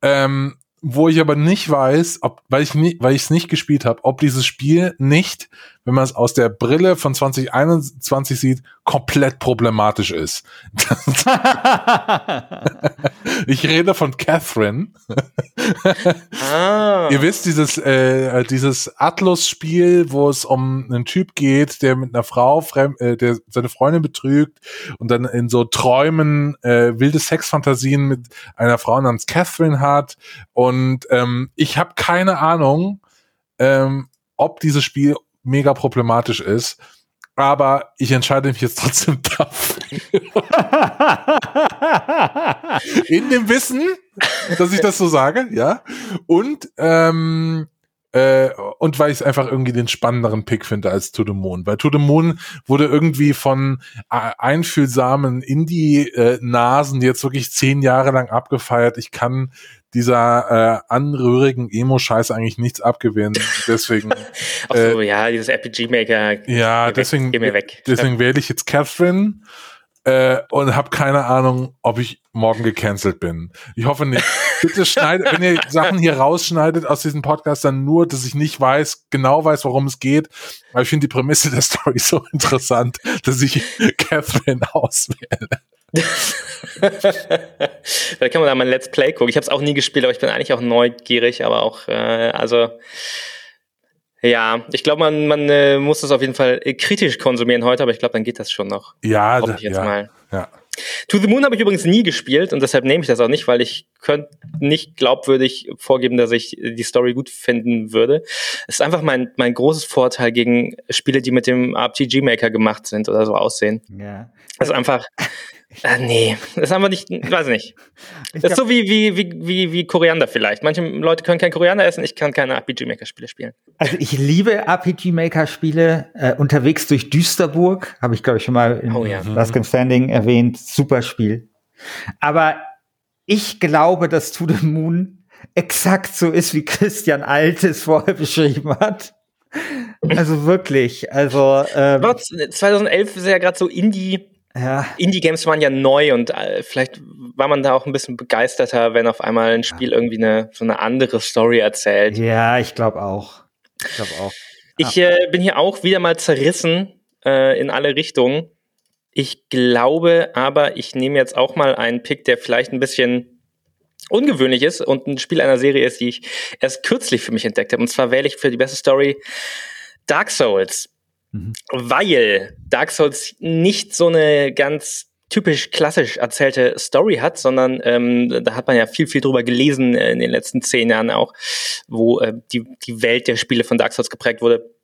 ähm, wo ich aber nicht weiß, ob, weil ich nie, weil ich es nicht gespielt habe, ob dieses Spiel nicht, wenn man es aus der Brille von 2021 sieht, komplett problematisch ist. ich rede von Catherine. ah. Ihr wisst dieses äh, dieses Atlus-Spiel, wo es um einen Typ geht, der mit einer Frau, fremd, äh, der seine Freundin betrügt und dann in so Träumen äh, wilde Sexfantasien mit einer Frau namens Catherine hat. Und ähm, ich habe keine Ahnung, ähm, ob dieses Spiel mega problematisch ist aber ich entscheide mich jetzt trotzdem dafür. In dem Wissen, dass ich das so sage, ja. Und ähm, äh, und weil ich es einfach irgendwie den spannenderen Pick finde als To the Moon. Weil To the Moon wurde irgendwie von äh, einfühlsamen Indie-Nasen jetzt wirklich zehn Jahre lang abgefeiert. Ich kann dieser äh, anrührigen Emo-Scheiß eigentlich nichts abgewinnen. Deswegen. Ach so, äh, ja, dieses RPG-Maker. Ja, deswegen, geh mir weg. deswegen wähle ich jetzt Catherine äh, und habe keine Ahnung, ob ich morgen gecancelt bin. Ich hoffe nicht. Bitte schneidet, wenn ihr Sachen hier rausschneidet aus diesem Podcast, dann nur, dass ich nicht weiß, genau weiß, worum es geht. Weil ich finde die Prämisse der Story so interessant, dass ich Catherine auswähle. Vielleicht kann man da mal ein Let's Play gucken. Ich habe es auch nie gespielt, aber ich bin eigentlich auch neugierig, aber auch, äh, also ja, ich glaube, man, man äh, muss das auf jeden Fall äh, kritisch konsumieren heute, aber ich glaube, dann geht das schon noch. Ja, ich jetzt ja, mal. ja. To the Moon habe ich übrigens nie gespielt und deshalb nehme ich das auch nicht, weil ich könnte nicht glaubwürdig vorgeben, dass ich die Story gut finden würde. Es ist einfach mein, mein großes Vorteil gegen Spiele, die mit dem RPG Maker gemacht sind oder so aussehen. Ja. Also einfach, äh, nee, das haben wir nicht, weiß nicht. Ich das ist so wie, wie, wie, wie, wie Koriander vielleicht. Manche Leute können kein Koriander essen, ich kann keine RPG-Maker-Spiele spielen. Also ich liebe RPG-Maker-Spiele. Äh, unterwegs durch Düsterburg, habe ich glaube ich schon mal in oh, ja. Last Game Standing erwähnt. Super Spiel. Aber ich glaube, dass To the Moon exakt so ist, wie Christian Altes vorher beschrieben hat. Also wirklich, also ähm, 2011 ist ja gerade so Indie ja. Indie-Games waren ja neu und äh, vielleicht war man da auch ein bisschen begeisterter, wenn auf einmal ein Spiel irgendwie eine, so eine andere Story erzählt. Ja, ich glaube auch. Ich glaube auch. Ich äh, bin hier auch wieder mal zerrissen äh, in alle Richtungen. Ich glaube aber, ich nehme jetzt auch mal einen Pick, der vielleicht ein bisschen ungewöhnlich ist und ein Spiel einer Serie ist, die ich erst kürzlich für mich entdeckt habe. Und zwar wähle ich für die beste Story Dark Souls. Mhm. Weil Dark Souls nicht so eine ganz typisch klassisch erzählte Story hat, sondern ähm, da hat man ja viel, viel drüber gelesen äh, in den letzten zehn Jahren auch, wo äh, die, die Welt der Spiele von Dark Souls geprägt wurde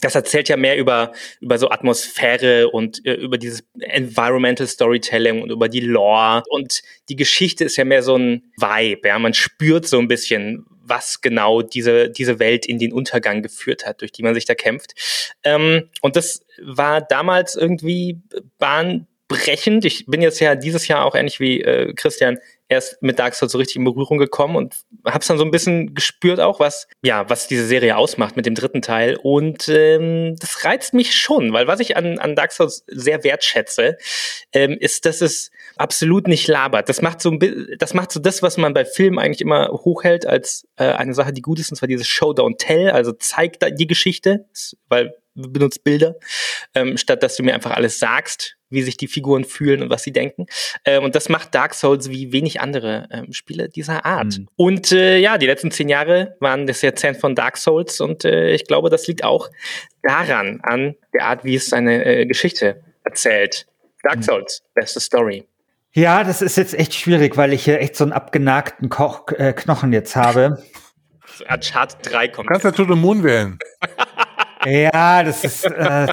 das erzählt ja mehr über, über so Atmosphäre und äh, über dieses Environmental Storytelling und über die Lore. Und die Geschichte ist ja mehr so ein Vibe, ja. Man spürt so ein bisschen, was genau diese, diese Welt in den Untergang geführt hat, durch die man sich da kämpft. Ähm, und das war damals irgendwie bahnbrechend. Ich bin jetzt ja dieses Jahr auch ähnlich wie äh, Christian erst mit Dark Souls so richtig in Berührung gekommen und hab's dann so ein bisschen gespürt auch, was ja, was diese Serie ausmacht mit dem dritten Teil und ähm, das reizt mich schon, weil was ich an, an Dark Souls sehr wertschätze, ähm, ist, dass es absolut nicht labert. Das macht so ein das macht so das, was man bei Filmen eigentlich immer hochhält als äh, eine Sache, die gut ist, und zwar dieses Show Don't Tell, also zeigt die Geschichte, weil benutzt Bilder, ähm, statt dass du mir einfach alles sagst, wie sich die Figuren fühlen und was sie denken. Ähm, und das macht Dark Souls wie wenig andere ähm, Spiele dieser Art. Mhm. Und äh, ja, die letzten zehn Jahre waren das Jahrzehnt von Dark Souls und äh, ich glaube, das liegt auch daran, an der Art, wie es seine äh, Geschichte erzählt. Dark mhm. Souls, beste Story. Ja, das ist jetzt echt schwierig, weil ich hier echt so einen abgenagten Koch, äh, Knochen jetzt habe. Uncharted 3 kommt. Kannst ja To the Moon wählen. ja, das ist, äh,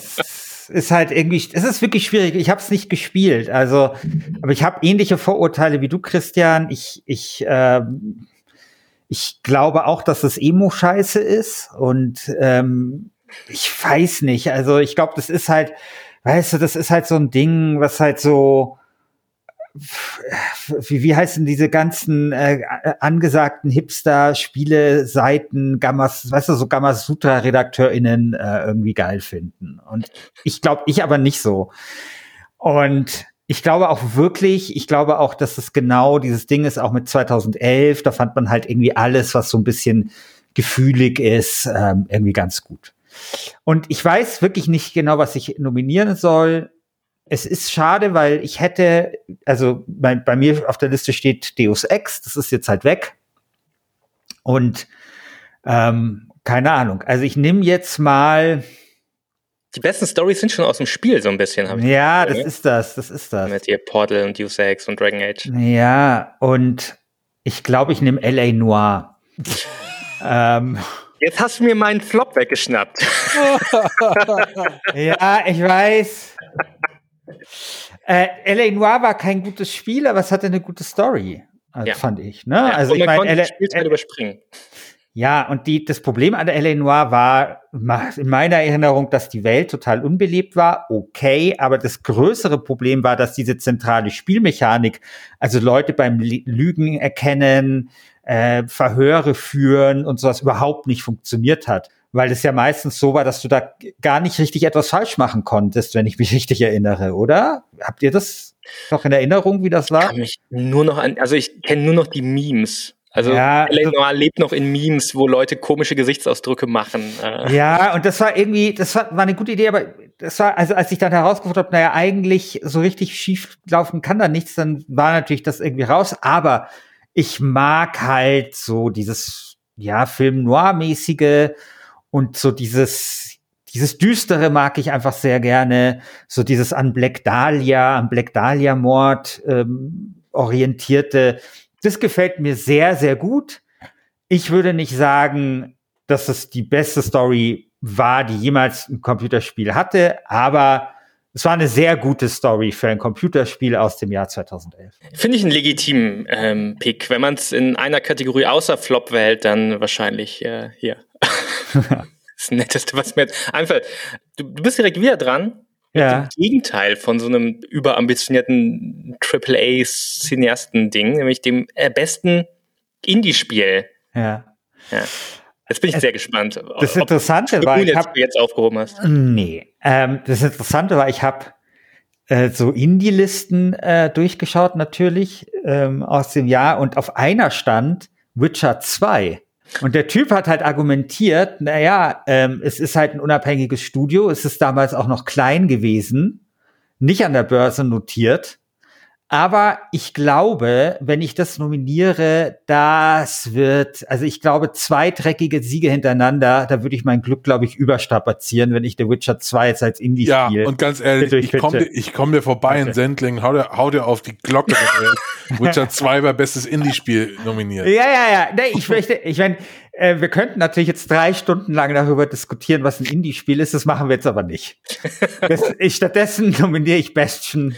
ist halt irgendwie, es ist wirklich schwierig. Ich habe es nicht gespielt, also, aber ich habe ähnliche Vorurteile wie du, Christian. Ich, ich, äh, ich glaube auch, dass es Emo-Scheiße ist und ähm, ich weiß nicht. Also ich glaube, das ist halt, weißt du, das ist halt so ein Ding, was halt so wie, wie heißen diese ganzen äh, angesagten Hipster-Spiele-Seiten, Gammas, weißt du, so Gamasutra-RedakteurInnen äh, irgendwie geil finden. Und ich glaube, ich aber nicht so. Und ich glaube auch wirklich, ich glaube auch, dass es genau dieses Ding ist, auch mit 2011, da fand man halt irgendwie alles, was so ein bisschen gefühlig ist, ähm, irgendwie ganz gut. Und ich weiß wirklich nicht genau, was ich nominieren soll es ist schade, weil ich hätte, also bei, bei, mir auf der Liste steht Deus Ex, das ist jetzt halt weg. Und ähm, keine Ahnung. Also ich nehme jetzt mal. Die besten Stories sind schon aus dem Spiel so ein bisschen, habe ich. Ja, das ist das, das ist das. Mit ihr Portal und Deus Ex und Dragon Age. Ja, und ich glaube, ich nehme LA Noir. ähm, Jetzt hast du mir meinen Flop weggeschnappt. ja, ich weiß. Äh, L.A. Noir war kein gutes Spiel, aber es hatte eine gute Story, also ja. fand ich. Ne? Ja, also ich meine, L.A. Überspringen. Ja, und die, das Problem an der L.A. Noir war in meiner Erinnerung, dass die Welt total unbelebt war. Okay, aber das größere Problem war, dass diese zentrale Spielmechanik, also Leute beim Lügen erkennen, äh, Verhöre führen und sowas überhaupt nicht funktioniert hat weil es ja meistens so war, dass du da gar nicht richtig etwas falsch machen konntest, wenn ich mich richtig erinnere, oder? Habt ihr das noch in Erinnerung, wie das war? Ich kann mich nur noch an, also ich kenne nur noch die Memes. Also ja, also, lebt noch in Memes, wo Leute komische Gesichtsausdrücke machen. Äh. Ja, und das war irgendwie, das war, war eine gute Idee, aber das war, also als ich dann herausgefunden habe, naja, eigentlich so richtig schief laufen kann da nichts, dann war natürlich das irgendwie raus. Aber ich mag halt so dieses, ja, Film Noir-mäßige, und so dieses, dieses Düstere mag ich einfach sehr gerne. So dieses an Black Dahlia, am Black Dahlia Mord ähm, orientierte. Das gefällt mir sehr, sehr gut. Ich würde nicht sagen, dass es die beste Story war, die jemals ein Computerspiel hatte, aber es war eine sehr gute Story für ein Computerspiel aus dem Jahr 2011. Finde ich einen legitimen ähm, Pick. Wenn man es in einer Kategorie außer Flop wählt, dann wahrscheinlich äh, hier. das Netteste, was mir jetzt einfällt. Du, du bist direkt wieder dran. Ja. Dem Gegenteil von so einem überambitionierten AAA-Cineasten-Ding, nämlich dem äh, besten Indie-Spiel. Ja. ja. Jetzt bin ich sehr gespannt. Das Interessante war, ich hab, jetzt aufgehoben hast. Nee, ähm, das Interessante war, ich habe äh, so Indie-Listen äh, durchgeschaut natürlich ähm, aus dem Jahr und auf einer stand Witcher 2. Und der Typ hat halt argumentiert, naja, ähm, es ist halt ein unabhängiges Studio, es ist damals auch noch klein gewesen, nicht an der Börse notiert, Aber ich glaube, wenn ich das nominiere, das wird, also ich glaube, zwei dreckige Siege hintereinander, da würde ich mein Glück, glaube ich, überstrapazieren, wenn ich The Witcher 2 jetzt als Indie Ja, spiele. und ganz ehrlich, ich komme dir, komm dir vorbei in Okay. Sendling, hau dir, hau dir auf die Glocke, Witcher 2 bei bestes Indie-Spiel nominiert. Ja, ja, ja. Nee, ich möchte, ich meine, äh, wir könnten natürlich jetzt drei Stunden lang darüber diskutieren, was ein Indie-Spiel ist. Das machen wir jetzt aber nicht. Das, ich, stattdessen nominiere ich Bastion.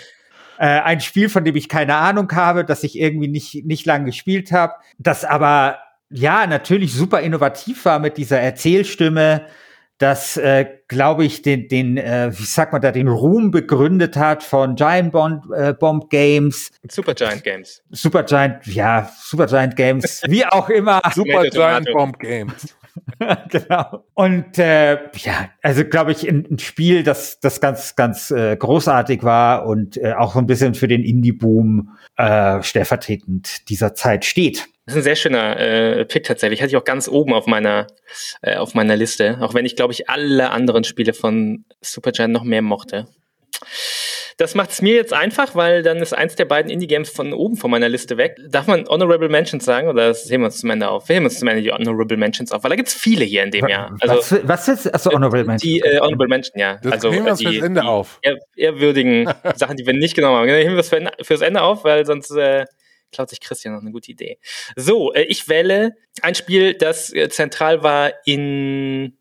Äh, ein Spiel, von dem ich keine Ahnung habe, das ich irgendwie nicht, nicht lang gespielt habe, das aber ja natürlich super innovativ war mit dieser Erzählstimme, das, äh, glaube ich, den, den, äh, wie sagt man da, den Ruhm begründet hat von Giant Bomb, äh, Bomb Games, Supergiant Games. Supergiant, ja, Supergiant Games, wie auch immer. Super Giant. Bomb Games. genau. Und äh, ja, also glaube ich, ein, Spiel, das, das ganz, ganz äh, großartig war und äh, auch so ein bisschen für den Indie-Boom äh, stellvertretend dieser Zeit steht. Das ist ein sehr schöner äh, Pick tatsächlich. Hatte ich auch ganz oben auf meiner, äh, auf meiner Liste. Auch wenn ich, glaube ich, alle anderen Spiele von Supergiant noch mehr mochte. Das macht es mir jetzt einfach, weil dann ist eins der beiden Indie-Games von oben von meiner Liste weg. Darf man Honorable Mentions sagen oder sehen wir uns zum Ende auf? Wir heben uns zum Ende die Honorable Mentions auf, weil da gibt's viele hier in dem Jahr. Also was, was ist, achso, Honorable Mention. die äh, Honorable Mention, ja. Das also nehmen wir uns die, fürs Ende die auf. Ehr, ehrwürdigen Sachen, die wir nicht genommen haben. Nehmen wir das für, fürs Ende auf, weil sonst äh, klaut sich Christian noch eine gute Idee. So, äh, ich wähle ein Spiel, das äh, zentral war in.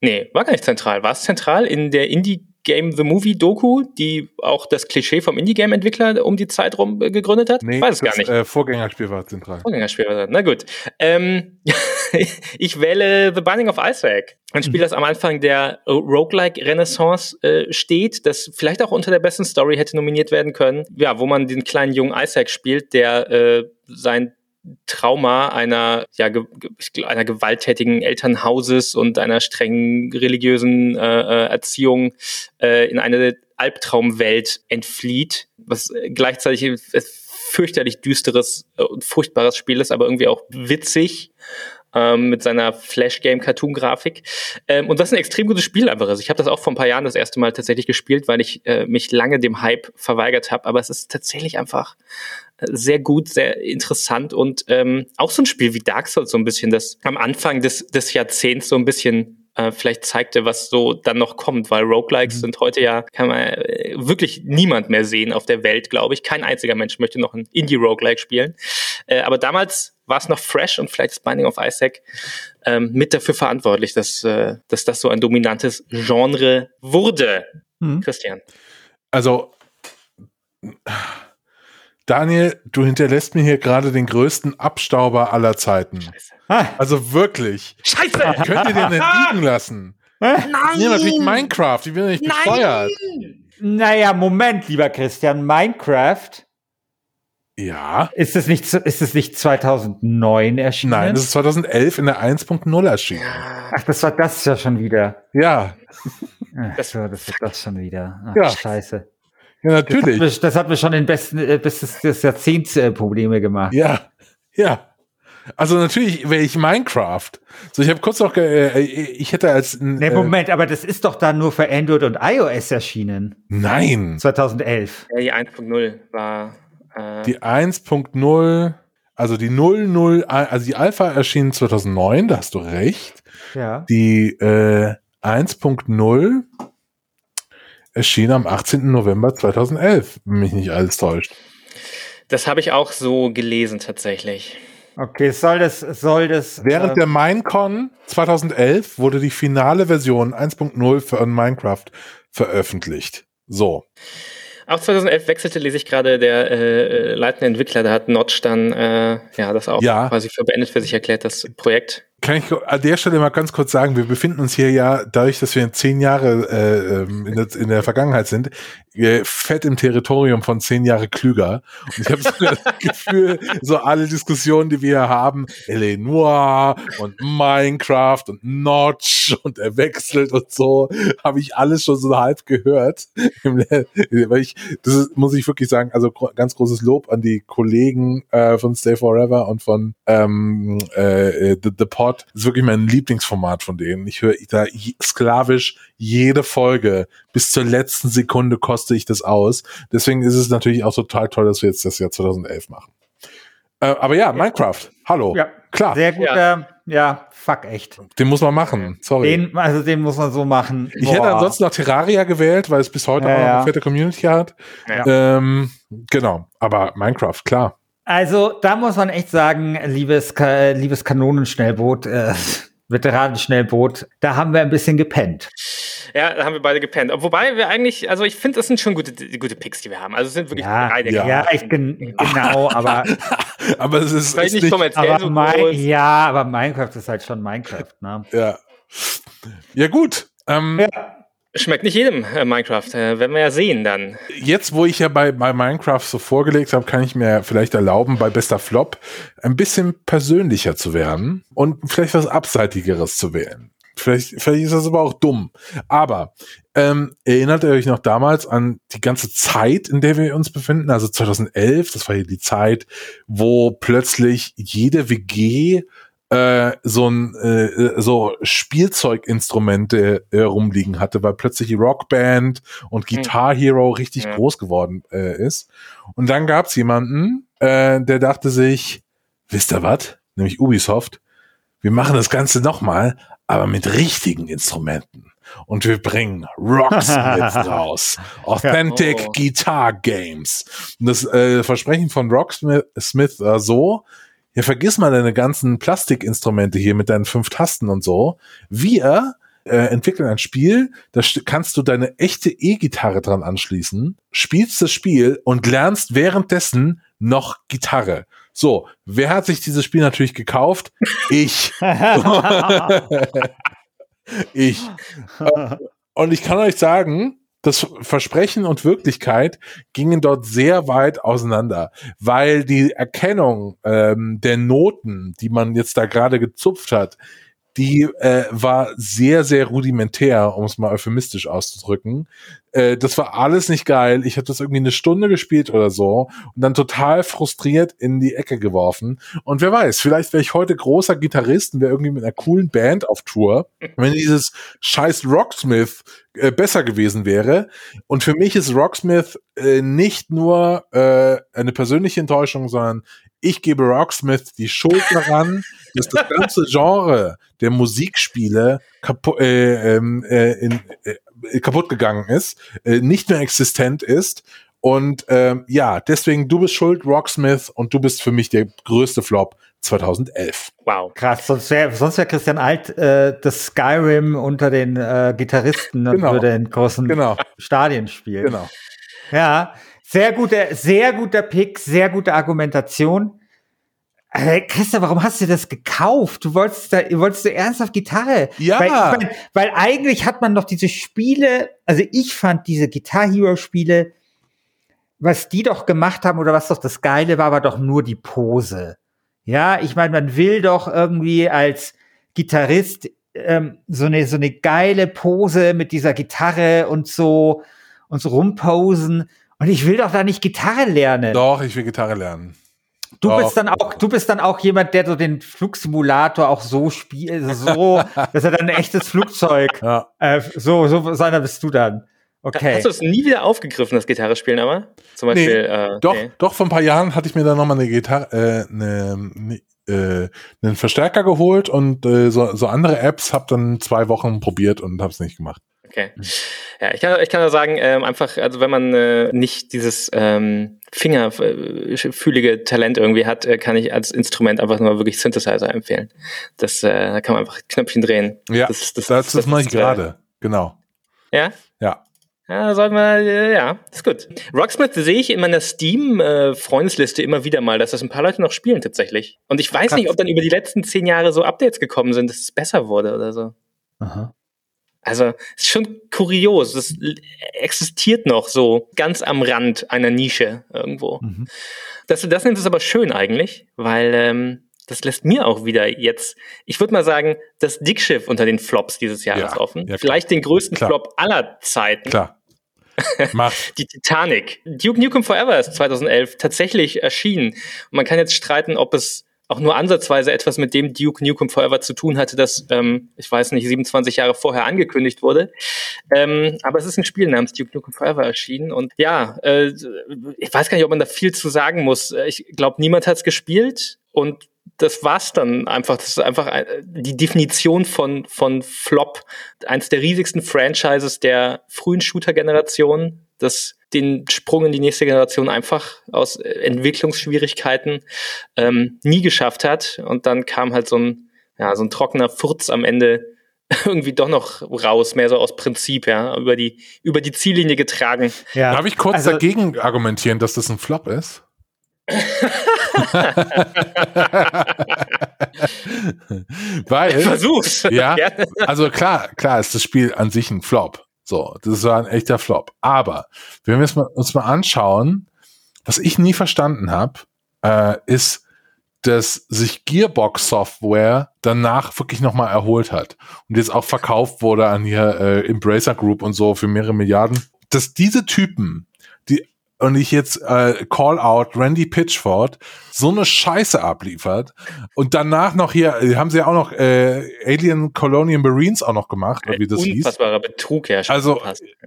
Nee, war gar nicht zentral. War es zentral in der Indie Game The Movie Doku, die auch das Klischee vom Indie-Game-Entwickler um die Zeit rum äh, gegründet hat? Nee, Weiß es gar nicht. Äh, Vorgängerspiel war zentral. Vorgängerspiel war. Na gut. Ähm, ich wähle The Binding of Isaac. Ein Spiel, das am Anfang der Roguelike-Renaissance äh, steht, das vielleicht auch unter der besten Story hätte nominiert werden können. Ja, wo man den kleinen jungen Isaac spielt, der äh, sein Trauma einer, ja, ge einer gewalttätigen Elternhauses und einer strengen religiösen äh, äh, Erziehung äh, in eine Albtraumwelt entflieht, was gleichzeitig ein fürchterlich düsteres äh, und furchtbares Spiel ist, aber irgendwie auch witzig ähm, mit seiner Flash-Game-Cartoon-Grafik. Ähm, und was ein extrem gutes Spiel einfach ist. Ich habe das auch vor ein paar Jahren das erste Mal tatsächlich gespielt, weil ich äh, mich lange dem Hype verweigert habe. Aber es ist tatsächlich einfach sehr gut, sehr interessant und ähm, auch so ein Spiel wie Dark Souls so ein bisschen, das am Anfang des, des Jahrzehnts so ein bisschen äh, vielleicht zeigte, was so dann noch kommt, weil Roguelikes Mhm. sind heute ja, kann man äh, wirklich niemand mehr sehen auf der Welt, glaube ich. Kein einziger Mensch möchte noch ein Indie-Roguelike spielen. Äh, aber damals war es noch fresh und vielleicht ist Binding of Isaac ähm, mit dafür verantwortlich, dass, äh, dass das so ein dominantes Genre wurde. Hm. Christian. Also, Daniel, du hinterlässt mir hier gerade den größten Abstauber aller Zeiten. Scheiße. Also wirklich. Scheiße! Könnt ihr den denn liegen lassen? Nein! Nee, natürlich Minecraft. Ich bin nicht bescheuert. naja, Moment, lieber Christian, Minecraft, Ja. ist es nicht, ist es nicht 2009 erschienen? Nein, das ist 2011 in der 1.0 erschienen. Ach, das war das ja schon wieder. Ja, Ach, Das- so, das ist das schon wieder. Ach, Ja. scheiße. Ja, Das hat, natürlich. das hat mir schon in besten, äh, bis des, des Jahrzehnts äh, Probleme gemacht. Ja, ja. Also natürlich wäre ich Minecraft. So, ich habe kurz noch, ge äh, ich hätte als Nee, äh, Moment, aber das ist doch dann nur für Android und iOS erschienen. Nein, 2011. Ja, die 1.0 war. Äh, die 1.0, also die 00, also die Alpha erschien 2009, da hast du recht. Ja. Die äh, 1.0 erschien am 18. November 2011, wenn mich nicht alles täuscht. das habe ich auch so gelesen tatsächlich. Okay, soll das, soll das. Während äh, der Minecon 2011 wurde die finale Version 1.0 von Minecraft veröffentlicht. So. Auch 2011 wechselte, lese ich gerade, der äh, leitende Entwickler, da hat Notch dann äh, ja das auch Ja. quasi für beendet für sich erklärt, das Projekt. Kann ich an der Stelle mal ganz kurz sagen, wir befinden uns hier ja, dadurch, dass wir in zehn Jahre äh, ähm, in, der, in der Vergangenheit sind, äh, fett im Territorium von zehn Jahre klüger. Und ich habe so das Gefühl, so alle Diskussionen, die wir haben, L.A. Noir und Minecraft und Notch und er wechselt und so, habe ich alles schon so halb gehört. Weil ich, das ist, muss ich wirklich sagen, also ganz großes Lob an die Kollegen äh, von Stay Forever und von ähm, äh, The, The Pod Report ist wirklich mein Lieblingsformat von denen. Ich höre da sklavisch jede Folge. Bis zur letzten Sekunde koste ich das aus. Deswegen ist es natürlich auch total toll, dass wir jetzt das Jahr 2011 machen. Äh, aber ja, Minecraft. Hallo. Ja, klar. Sehr guter, ja. ja, fuck echt. Den muss man machen. Sorry. Den, also den muss man so machen. Ich Boah. hätte ansonsten noch Terraria gewählt, weil es bis heute ja, auch noch eine fette Community hat. Ja. Ähm, genau. Aber Minecraft, klar. Also da muss man echt sagen, liebes, liebes Kanonenschnellboot, äh, Veteranenschnellboot, da haben wir ein bisschen gepennt. Ja, da haben wir beide gepennt. Wobei wir eigentlich, also ich finde, das sind schon gute, gute Picks, die wir haben. Also es sind wirklich ja, beide. Ja, ja ich bin, genau, aber. aber es ist, ist nicht kommerziell aber so mein, Ja, aber Minecraft ist halt schon Minecraft, ne? Ja. Ja, gut. Ähm, ja. Schmeckt nicht jedem äh, Minecraft, äh, werden wir ja sehen dann. Jetzt, wo ich ja bei, bei Minecraft so vorgelegt habe, kann ich mir vielleicht erlauben, bei Bester Flop ein bisschen persönlicher zu werden und vielleicht was Abseitigeres zu wählen. Vielleicht, vielleicht ist das aber auch dumm. Aber ähm, erinnert ihr euch noch damals an die ganze Zeit, in der wir uns befinden? Also 2011, das war hier die Zeit, wo plötzlich jede WG äh, so ein äh, so Spielzeuginstrumente äh, rumliegen hatte, weil plötzlich die Rockband und hm. Guitar Hero richtig ja. groß geworden äh, ist. Und dann gab's jemanden, äh, der dachte sich, wisst ihr was? Nämlich Ubisoft. Wir machen das Ganze nochmal, aber mit richtigen Instrumenten. Und wir bringen Rocksmith raus. Authentic oh. Guitar Games. Und das äh, Versprechen von Rocksmith Smith, äh, so, ja, vergiss mal deine ganzen Plastikinstrumente hier mit deinen fünf Tasten und so. Wir äh, entwickeln ein Spiel, da kannst du deine echte E-Gitarre dran anschließen, spielst das Spiel und lernst währenddessen noch Gitarre. So, wer hat sich dieses Spiel natürlich gekauft? Ich. ich. Und ich kann euch sagen, das Versprechen und Wirklichkeit gingen dort sehr weit auseinander, weil die Erkennung ähm, der Noten, die man jetzt da gerade gezupft hat, die äh, war sehr, sehr rudimentär, um es mal euphemistisch auszudrücken. Äh, das war alles nicht geil. Ich habe das irgendwie eine Stunde gespielt oder so und dann total frustriert in die Ecke geworfen. Und wer weiß, vielleicht wäre ich heute großer Gitarrist und wäre irgendwie mit einer coolen Band auf Tour, wenn dieses scheiß Rocksmith äh, besser gewesen wäre. Und für mich ist Rocksmith äh, nicht nur äh, eine persönliche Enttäuschung, sondern ich gebe Rocksmith die Schuld daran, dass das ganze Genre der Musikspiele kapu äh, ähm, äh, in, äh, kaputt gegangen ist, äh, nicht mehr existent ist. Und ähm, ja, deswegen du bist schuld, Rocksmith, und du bist für mich der größte Flop 2011. Wow. Krass, sonst wäre sonst wär Christian Alt äh, das Skyrim unter den äh, Gitarristen und genau. würde in großen genau. Stadien spielen. Genau. Ja, sehr guter, sehr guter Pick, sehr gute Argumentation. Äh, Christa, warum hast du das gekauft? Du wolltest da, wolltest du ernsthaft Gitarre? Ja. Weil, ich mein, weil eigentlich hat man doch diese Spiele, also ich fand diese Guitar Hero Spiele, was die doch gemacht haben oder was doch das Geile war, war doch nur die Pose. Ja, ich meine, man will doch irgendwie als Gitarrist ähm, so eine so eine geile Pose mit dieser Gitarre und so und so rumposen. Und ich will doch da nicht Gitarre lernen. Doch, ich will Gitarre lernen. Du doch. bist dann auch, du bist dann auch jemand, der so den Flugsimulator auch so spielt, so, dass er dann ein echtes Flugzeug. Ja. Äh, so, so seiner bist du dann. Okay. Hast du es nie wieder aufgegriffen, das Gitarre spielen, aber? Zum Beispiel. Nee, äh, doch, nee. doch, vor ein paar Jahren hatte ich mir dann nochmal eine Gitarre, äh, eine, ne, äh, einen Verstärker geholt und äh, so, so andere Apps, hab dann zwei Wochen probiert und hab's nicht gemacht. Okay. Ja, ich kann, ich kann nur sagen, ähm, einfach, also wenn man äh, nicht dieses ähm, fingerfühlige Talent irgendwie hat, äh, kann ich als Instrument einfach nur wirklich Synthesizer empfehlen. Das, äh, da kann man einfach Knöpfchen drehen. Ja, das, das, das, das, mache ich gerade. Genau. Ja? Ja. Ja, sollten wir, äh, ja, ist gut. Rocksmith sehe ich in meiner Steam-Freundesliste immer wieder mal, dass das ein paar Leute noch spielen tatsächlich. Und ich weiß Krass. nicht, ob dann über die letzten zehn Jahre so Updates gekommen sind, dass es besser wurde oder so. Aha. Also, ist schon kurios. Das existiert noch so ganz am Rand einer Nische irgendwo. Mhm. Das, das nimmt es aber schön eigentlich, weil ähm, das lässt mir auch wieder jetzt, ich würde mal sagen, das Dickschiff unter den Flops dieses Jahres ja, offen. Ja, Vielleicht den größten klar. Flop aller Zeiten. Klar. Mach. Die Titanic. Duke Nukem Forever ist 2011 tatsächlich erschienen. Und man kann jetzt streiten, ob es auch nur ansatzweise etwas mit dem Duke Nukem Forever zu tun hatte, das, ähm, ich weiß nicht, 27 Jahre vorher angekündigt wurde. Ähm, aber es ist ein Spiel namens Duke Nukem Forever erschienen. Und ja, äh, ich weiß gar nicht, ob man da viel zu sagen muss. Ich glaube, niemand hat es gespielt und das war's dann einfach. Das ist einfach die Definition von, von Flop. Eins der riesigsten Franchises der frühen Shooter-Generation, das den Sprung in die nächste Generation einfach aus Entwicklungsschwierigkeiten ähm, nie geschafft hat. Und dann kam halt so ein, ja, so ein trockener Furz am Ende irgendwie doch noch raus, mehr so aus Prinzip, ja, über die, über die Ziellinie getragen. Ja. Darf ich kurz also, dagegen argumentieren, dass das ein Flop ist? Weil, Versuch's. Ja, also klar, klar ist das Spiel an sich ein Flop. So, das war ein echter Flop. Aber wenn wir uns mal, uns mal anschauen, was ich nie verstanden habe, äh, ist, dass sich Gearbox Software danach wirklich nochmal erholt hat und jetzt auch verkauft wurde an hier äh, Embracer Group und so für mehrere Milliarden, dass diese Typen, und ich jetzt äh, Call Out Randy Pitchford so eine Scheiße abliefert und danach noch hier haben sie ja auch noch äh, Alien Colonial Marines auch noch gemacht, oder wie das hieß. Unfassbarer Betrug, ja. Also,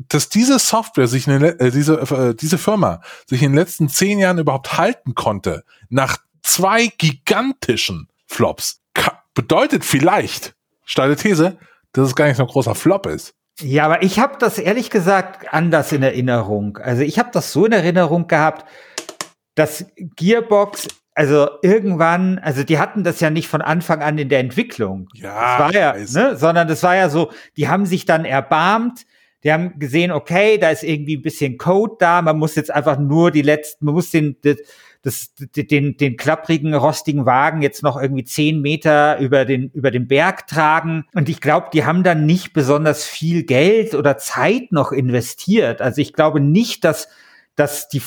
dass diese Software sich in äh, diese äh, diese Firma sich in den letzten zehn Jahren überhaupt halten konnte nach zwei gigantischen Flops, bedeutet vielleicht steile These, dass es gar nicht so ein großer Flop ist. Ja, aber ich habe das ehrlich gesagt anders in Erinnerung. Also ich habe das so in Erinnerung gehabt, dass Gearbox, also irgendwann, also die hatten das ja nicht von Anfang an in der Entwicklung. Ja, das war ja, ne, sondern das war ja so, die haben sich dann erbarmt, die haben gesehen, okay, da ist irgendwie ein bisschen Code da, man muss jetzt einfach nur die letzten, man muss den, das, den, den klapprigen, rostigen Wagen jetzt noch irgendwie zehn Meter über den, über den Berg tragen. Und ich glaube, die haben dann nicht besonders viel Geld oder Zeit noch investiert. Also ich glaube nicht, dass, dass die,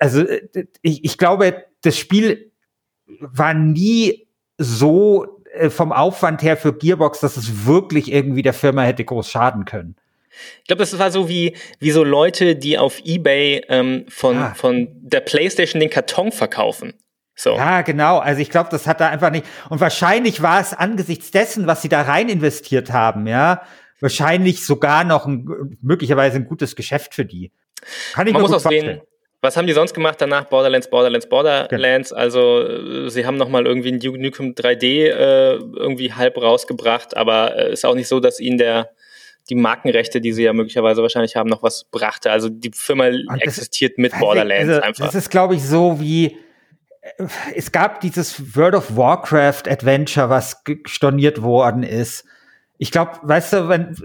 also ich, ich glaube, das Spiel war nie so äh, vom Aufwand her für Gearbox, dass es wirklich irgendwie der Firma hätte groß schaden können. Ich glaube, das war so wie, wie so Leute, die auf Ebay ähm, von, ja. von der Playstation den Karton verkaufen. So. Ja, genau. Also ich glaube, das hat da einfach nicht. Und wahrscheinlich war es angesichts dessen, was sie da rein investiert haben, ja, wahrscheinlich sogar noch ein, möglicherweise ein gutes Geschäft für die. Kann ich Man mir muss auch sehen, was haben die sonst gemacht danach? Borderlands, Borderlands, Borderlands. Genau. Also äh, sie haben noch mal irgendwie ein Duke Nukem 3D äh, irgendwie halb rausgebracht, aber äh, ist auch nicht so, dass ihnen der die Markenrechte, die sie ja möglicherweise wahrscheinlich haben, noch was brachte. Also die Firma existiert mit Borderlands also, einfach. Das ist, glaube ich, so wie äh, es gab dieses World of Warcraft Adventure, was storniert worden ist. Ich glaube, weißt du, wenn,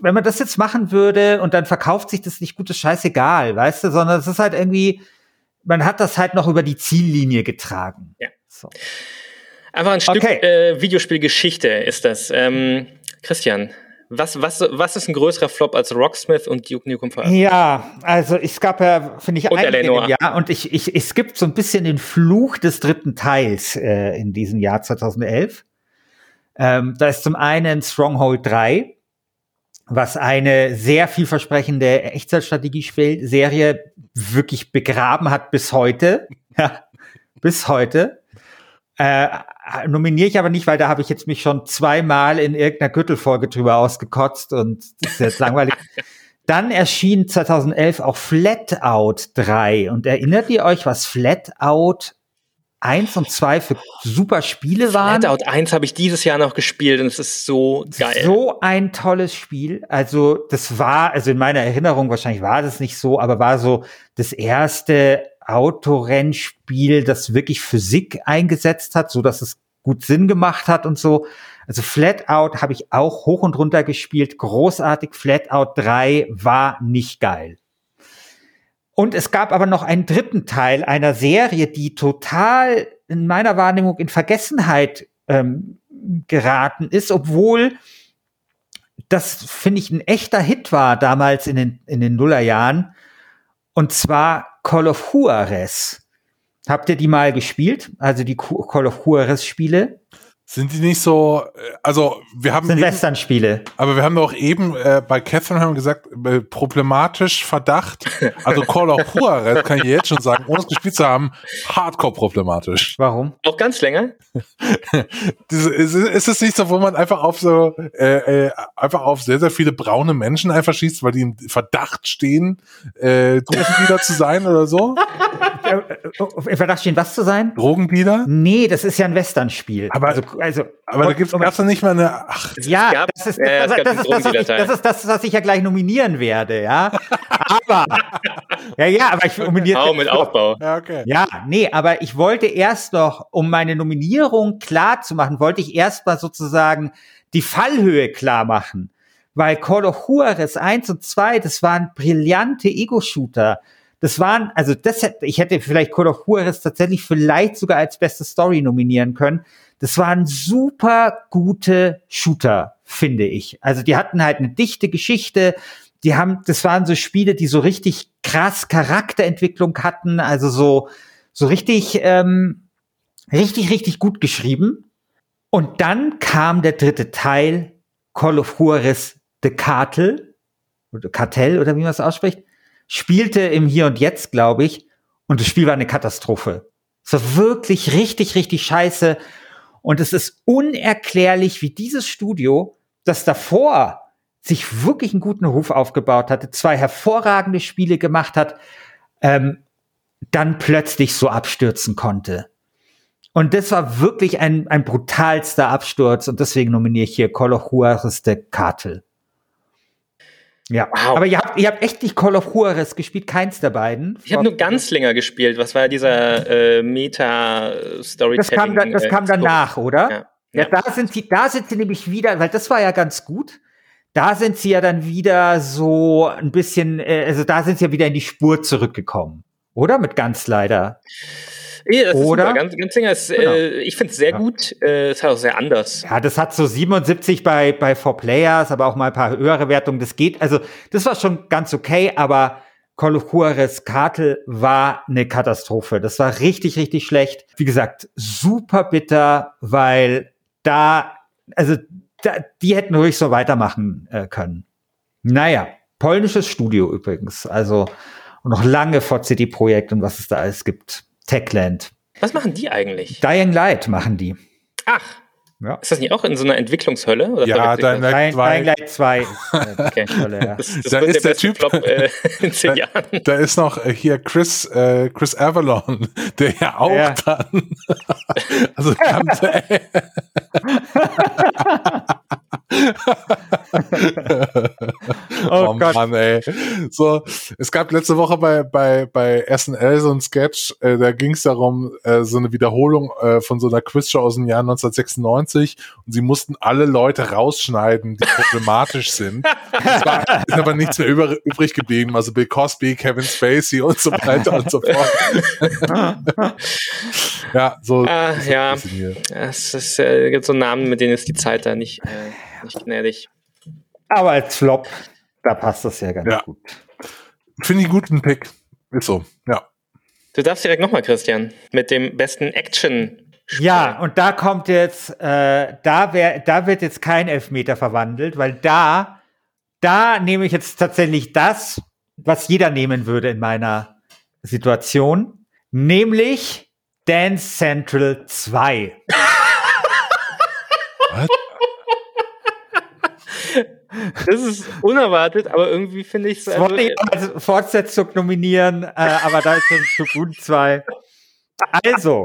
wenn man das jetzt machen würde und dann verkauft sich das nicht gut, ist scheißegal, weißt du, sondern es ist halt irgendwie, man hat das halt noch über die Ziellinie getragen. Ja. So. Einfach ein Stück okay. äh, Videospielgeschichte ist das. Ähm, Christian, was, was, was ist ein größerer Flop als Rocksmith und Duke Nukem Forever? Ja, also es gab ja, finde ich, und einige Jahr und ich, ich, es gibt so ein bisschen den Fluch des dritten Teils äh, in diesem Jahr 2011. Ähm, da ist zum einen Stronghold 3, was eine sehr vielversprechende Echtzeitstrategie-Serie wirklich begraben hat bis heute. Ja, bis heute. Äh, nominiere ich aber nicht, weil da habe ich jetzt mich schon zweimal in irgendeiner Gürtelfolge drüber ausgekotzt und das ist jetzt langweilig. Dann erschien 2011 auch Flatout 3 und erinnert ihr euch, was Flatout 1 und 2 für super Spiele waren? Flatout 1 habe ich dieses Jahr noch gespielt und es ist so geil. So ein tolles Spiel. Also das war, also in meiner Erinnerung wahrscheinlich war das nicht so, aber war so das erste Autorennspiel, das wirklich Physik eingesetzt hat, so dass es gut Sinn gemacht hat und so. Also Flatout habe ich auch hoch und runter gespielt, großartig. Flatout 3 war nicht geil. Und es gab aber noch einen dritten Teil einer Serie, die total in meiner Wahrnehmung in Vergessenheit ähm, geraten ist, obwohl das, finde ich, ein echter Hit war damals in den, in den Nullerjahren. Und zwar Call of Juarez. Habt ihr die mal gespielt? Also die Call of Juarez Spiele? Sind die nicht so, äh, also wir haben. Sind Western-Spiele. Aber wir haben doch eben äh, bei Catherine haben wir gesagt, äh, problematisch Verdacht. Also Call of Juarez kann ich jetzt schon sagen, ohne es gespielt zu haben, hardcore problematisch. Warum? Auch ganz länger? Diese, ist, ist es nicht so, wo man einfach auf so, äh, äh, einfach auf sehr, sehr viele braune Menschen einfach schießt, weil die im Verdacht stehen, äh, Drogendealer zu sein oder so? Im Verdacht stehen, was zu sein? Drogendealer? Nee, das ist ja ein Western-Spiel. Aber also, also, aber da gibt's, gab's da nicht mal eine, ach. Ja, gab- das ist, äh, das, es gab das, ist das, was ich, das ist das, was ich ja gleich nominieren werde, ja. Aber, ja, ja, aber ich nominiere. Auch mit Aufbau. Ja, okay. Ja, nee, aber ich wollte erst noch, um meine Nominierung klar zu machen, wollte ich erst mal sozusagen die Fallhöhe klar machen. Weil Call of Juarez 1 und 2, das waren brillante Ego-Shooter. Das waren, also das hätte, ich hätte vielleicht Call of Juarez tatsächlich vielleicht sogar als beste Story nominieren können. Das waren super gute Shooter, finde ich. Also die hatten halt eine dichte Geschichte. Die haben, das waren so Spiele, die so richtig krass Charakterentwicklung hatten, also so, so richtig, ähm, richtig, richtig gut geschrieben. Und dann kam der dritte Teil, Call of Juarez The Cartel, oder Kartell, oder wie man es ausspricht, spielte im Hier und Jetzt, glaube ich, und das Spiel war eine Katastrophe. Es war wirklich richtig, richtig scheiße. Und es ist unerklärlich, wie dieses Studio, das davor sich wirklich einen guten Ruf aufgebaut hatte, zwei hervorragende Spiele gemacht hat, ähm, dann plötzlich so abstürzen konnte. Und das war wirklich ein, ein brutalster Absturz und deswegen nominiere ich hier Call of Juarez de Cartel. Ja, Wow. aber ihr habt, ihr habt echt nicht Call of Juarez gespielt, keins der beiden. Ich habe nur ganz länger gespielt. Was war dieser äh, Meta-Storytelling? Das kam, da, das äh, kam danach, oder? Ja. Ja, Ja. da sind sie, da sind sie nämlich wieder, weil das war ja ganz gut. Da sind sie ja dann wieder so ein bisschen, äh, also da sind sie ja wieder in die Spur zurückgekommen. Oder? Mit ganz leider. Ja, das ist Oder? Ganz, ganz ist, Genau. äh, ich finde es sehr Ja. gut. Äh, ist halt auch sehr anders. Ja, das hat so 77 bei, bei Four Players, aber auch mal ein paar höhere Wertungen. Das geht, also das war schon ganz okay, aber Call of Juarez Kartel war eine Katastrophe. Das war richtig, richtig schlecht. Wie gesagt, super bitter, weil da, also da, die hätten ruhig so weitermachen äh, können. Naja, polnisches Studio übrigens. Also und noch lange vor City Projekt und was es da alles gibt. Techland. Was machen die eigentlich? Dying Light machen die. Ach, Ja. ist das nicht auch in so einer Entwicklungshölle? Oder Ja, Dying das? Light Dying, 2. Dying Light 2. ist, äh, Okay. Das, das Da wird ist der beste Typ- Flop äh, in zehn Jahren. Da ist noch äh, hier Chris, äh, Chris Avalon, der ja auch Ja. dann. also wir Oh Gott. Mann, ey. So, es gab letzte Woche bei, bei, bei SNL so ein Sketch, äh, da ging es darum, äh, so eine Wiederholung äh, von so einer Quizshow aus dem Jahr 1996 und sie mussten alle Leute rausschneiden, die problematisch sind. Es war, ist aber nichts mehr über, übrig geblieben, also Bill Cosby, Kevin Spacey und so weiter und so fort. ja, so. So ja. Es ist, äh, gibt so Namen, mit denen ist die Zeit da nicht, äh, nicht gnädig. Aber als Flop, da passt das ja ganz Ja. gut. Finde ich guten Pick. Ist so, ja. Du darfst direkt nochmal, Christian, mit dem besten Action. Ja, und da kommt jetzt, äh, da, wär, da wird jetzt kein Elfmeter verwandelt, weil da, da nehme ich jetzt tatsächlich das, was jeder nehmen würde in meiner Situation, nämlich Dance Central 2. Was? Das ist unerwartet, aber irgendwie finde ich es. Also, wollte ich als Fortsetzung nominieren, äh, aber da ist schon zu gut zwei. Also,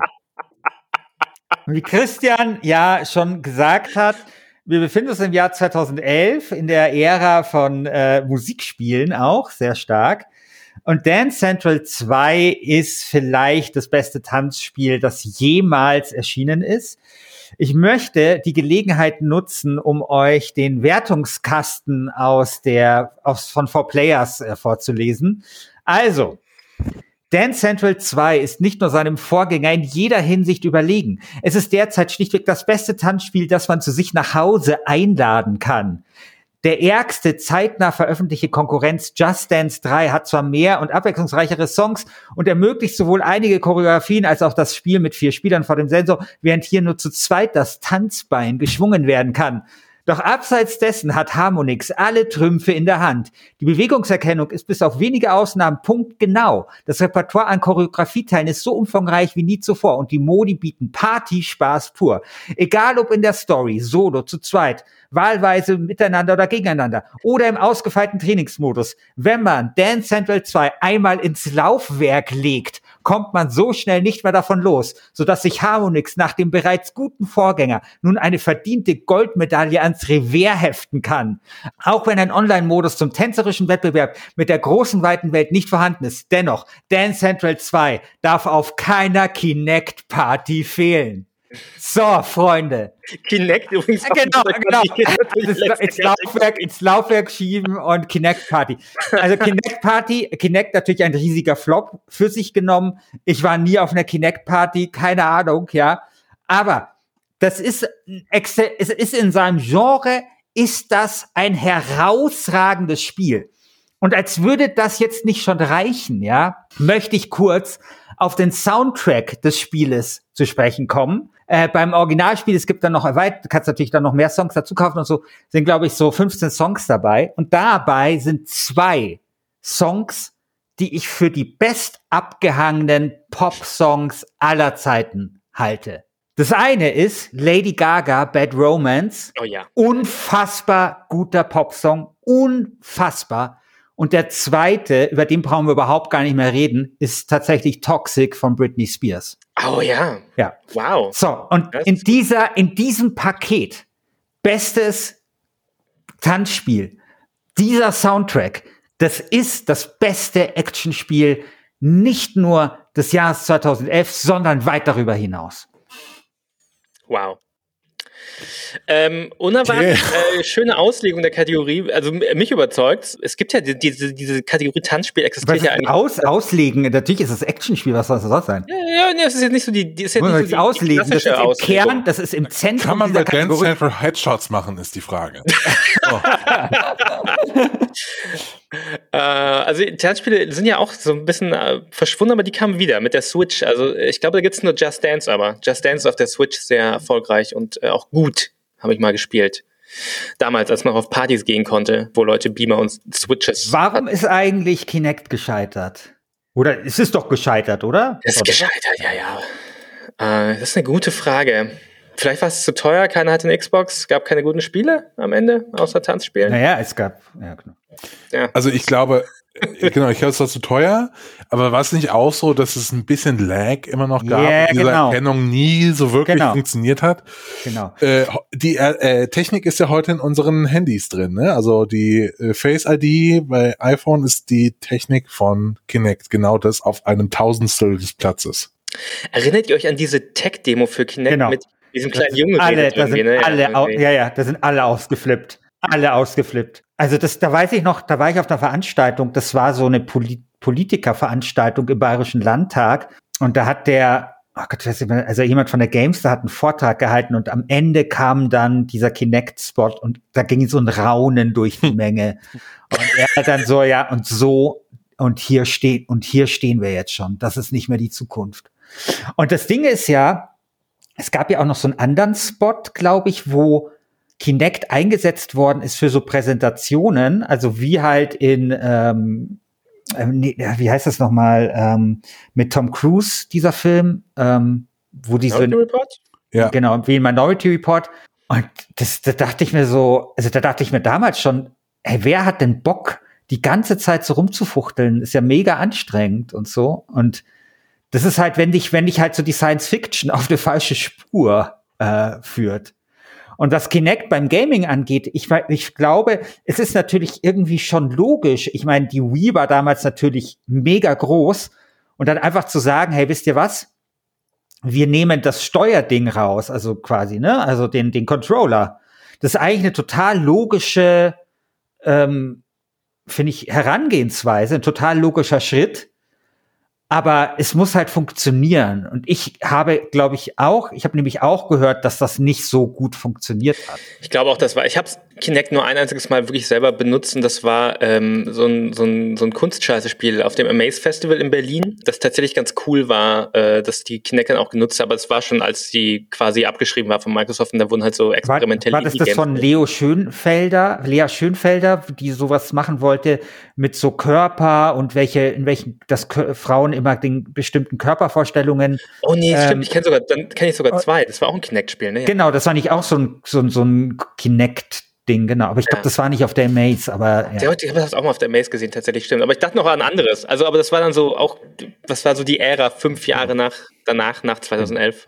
wie Christian ja schon gesagt hat, wir befinden uns im Jahr 2011 in der Ära von äh, Musikspielen auch sehr stark. Und Dance Central 2 ist vielleicht das beste Tanzspiel, das jemals erschienen ist. Ich möchte die Gelegenheit nutzen, um euch den Wertungskasten aus der aus von 4Players äh, vorzulesen. Also, Dance Central 2 ist nicht nur seinem Vorgänger in jeder Hinsicht überlegen. Es ist derzeit schlichtweg das beste Tanzspiel, das man zu sich nach Hause einladen kann. Der ärgste zeitnah veröffentlichte Konkurrenz Just Dance 3 hat zwar mehr und abwechslungsreichere Songs und ermöglicht sowohl einige Choreografien als auch das Spiel mit vier Spielern vor dem Sensor, während hier nur zu zweit das Tanzbein geschwungen werden kann. Doch abseits dessen hat Harmonix alle Trümpfe in der Hand. Die Bewegungserkennung ist bis auf wenige Ausnahmen punktgenau. Das Repertoire an Choreografieteilen ist so umfangreich wie nie zuvor und die Modi bieten Party-Spaß pur. Egal ob in der Story, solo, zu zweit, wahlweise miteinander oder gegeneinander oder im ausgefeilten Trainingsmodus. Wenn man Dance Central 2 einmal ins Laufwerk legt, kommt man so schnell nicht mehr davon los, sodass sich Harmonix nach dem bereits guten Vorgänger nun eine verdiente Goldmedaille ans Revers heften kann. Auch wenn ein Online-Modus zum tänzerischen Wettbewerb mit der großen weiten Welt nicht vorhanden ist, dennoch, Dance Central 2 darf auf keiner Kinect-Party fehlen. So, Freunde. Kinect übrigens. Genau, genau. Das, ins, Laufwerk, ins Laufwerk schieben und Kinect Party. Also Kinect Party, Kinect natürlich ein riesiger Flop für sich genommen. Ich war nie auf einer Kinect Party, keine Ahnung, ja. Aber das ist, es ist in seinem Genre, ist das ein herausragendes Spiel. Und als würde das jetzt nicht schon reichen, ja, möchte ich kurz auf den Soundtrack des Spieles zu sprechen kommen. Äh, beim Originalspiel, es gibt dann noch erweitert, du kannst natürlich dann noch mehr Songs dazu kaufen und so, sind glaube ich so 15 Songs dabei. Und dabei sind zwei Songs, die ich für die best abgehangenen Pop-Songs aller Zeiten halte. Das eine ist Lady Gaga, Bad Romance. Oh ja. Unfassbar guter Popsong. Unfassbar. Und der zweite, über den brauchen wir überhaupt gar nicht mehr reden, ist tatsächlich Toxic von Britney Spears. Oh ja. Ja. Wow. So, und in dieser, in diesem Paket, bestes Tanzspiel, dieser Soundtrack, das ist das beste Actionspiel nicht nur des Jahres 2011, sondern weit darüber hinaus. Wow. Ähm, unerwartet yeah. äh, schöne Auslegung der Kategorie. Also mich überzeugt. Es gibt ja die, diese, diese Kategorie Tanzspiel existiert ja eigentlich. Aus, auslegen, natürlich ist es Actionspiel, was soll das auch sein? Ja, ja, nee, das ist jetzt nicht so die, die ist jetzt nicht so die, auslegen. das ist im Auslegung. Kern, das ist im Zentrum. Kann man bei Dance Central Headshots machen, ist die Frage. oh. äh, also Tanzspiele sind ja auch so ein bisschen äh, verschwunden, aber die kamen wieder mit der Switch. Also ich glaube, da gibt es nur Just Dance, aber Just Dance auf der Switch sehr erfolgreich und äh, auch gut habe ich mal gespielt. Damals, als man auf Partys gehen konnte, wo Leute Beamer und Switches. Warum hatten. ist eigentlich Kinect gescheitert? Oder es ist doch gescheitert, oder? Es ist gescheitert, ja, ja. Äh, das ist eine gute Frage. Vielleicht war es zu teuer, keiner hatte eine Xbox, gab keine guten Spiele am Ende, außer Tanzspielen. Naja, es gab, ja, genau. Ja. Also ich glaube, äh, genau, ich glaube, es war zu teuer, aber war es nicht auch so, dass es ein bisschen Lag immer noch gab yeah, und diese genau. Erkennung nie so wirklich genau. funktioniert hat? Genau. Äh, die äh, Technik ist ja heute in unseren Handys drin, ne? Also die äh, Face ID bei iPhone ist die Technik von Kinect, genau das auf einem Tausendstel des Platzes. Erinnert ihr euch an diese Tech-Demo für Kinect genau. mit diesem kleinen Jungen? Alle, da sind ne? alle, ja, ja, ja, da sind alle ausgeflippt. Alle ausgeflippt. Also das, da weiß ich noch, da war ich auf einer Veranstaltung, das war so eine Poli Politikerveranstaltung im Bayerischen Landtag und da hat der, oh Gott, also jemand von der Games, da hat einen Vortrag gehalten und am Ende kam dann dieser Kinect-Spot und da ging so ein Raunen durch die Menge und er hat dann so, ja, und so und hier steht, und hier stehen wir jetzt schon. Das ist nicht mehr die Zukunft. Und das Ding ist ja, es gab ja auch noch so einen anderen Spot, glaube ich, wo Kinect eingesetzt worden ist für so Präsentationen, also wie halt in ähm, äh, wie heißt das nochmal, ähm, mit Tom Cruise, dieser Film, ähm, wo die Minority so Report? Ja. Genau, wie in Minority Report. Und das, da dachte ich mir so, also da dachte ich mir damals schon, hey, wer hat denn Bock, die ganze Zeit so rumzufuchteln? Ist ja mega anstrengend und so. Und das ist halt, wenn dich, wenn dich halt so die Science Fiction auf eine falsche Spur äh, führt. Und was Kinect beim Gaming angeht, ich, ich glaube, es ist natürlich irgendwie schon logisch. Ich meine, die Wii war damals natürlich mega groß. Und dann einfach zu sagen, hey, wisst ihr was? Wir nehmen das Steuerding raus, also quasi, ne? Also den, den Controller. Das ist eigentlich eine total logische, ähm, finde ich, Herangehensweise, ein total logischer Schritt aber es muss halt funktionieren. Und ich habe, glaube ich, auch, ich habe nämlich auch gehört, dass das nicht so gut funktioniert hat. Ich glaube auch, das war, ich habe es Kinect nur ein einziges Mal wirklich selber benutzen. Das war ähm, so ein, so ein, so ein Kunstscheiße-Spiel auf dem Amaze Festival in Berlin, das tatsächlich ganz cool war, äh, dass die Kinect dann auch genutzt hat, aber es war schon, als die quasi abgeschrieben war von Microsoft und da wurden halt so experimentelle War, war das das von Leo Schönfelder, Lea Schönfelder, die sowas machen wollte mit so Körper und welche, in welchen, dass Frauen immer den bestimmten Körpervorstellungen. Oh nee, ähm, stimmt, ich kenne sogar, dann kenne ich sogar zwei. Das war auch ein Kinect-Spiel, ne? Genau, das war nicht auch so ein, so, so ein Kinect Ding, genau. Aber ich glaube, ja. das war nicht auf der Maze, aber. Ja. Ich habe das auch mal auf der Maze gesehen, tatsächlich stimmt. Aber ich dachte noch an anderes. Also, aber das war dann so auch, das war so die Ära fünf Jahre nach, danach, nach 2011.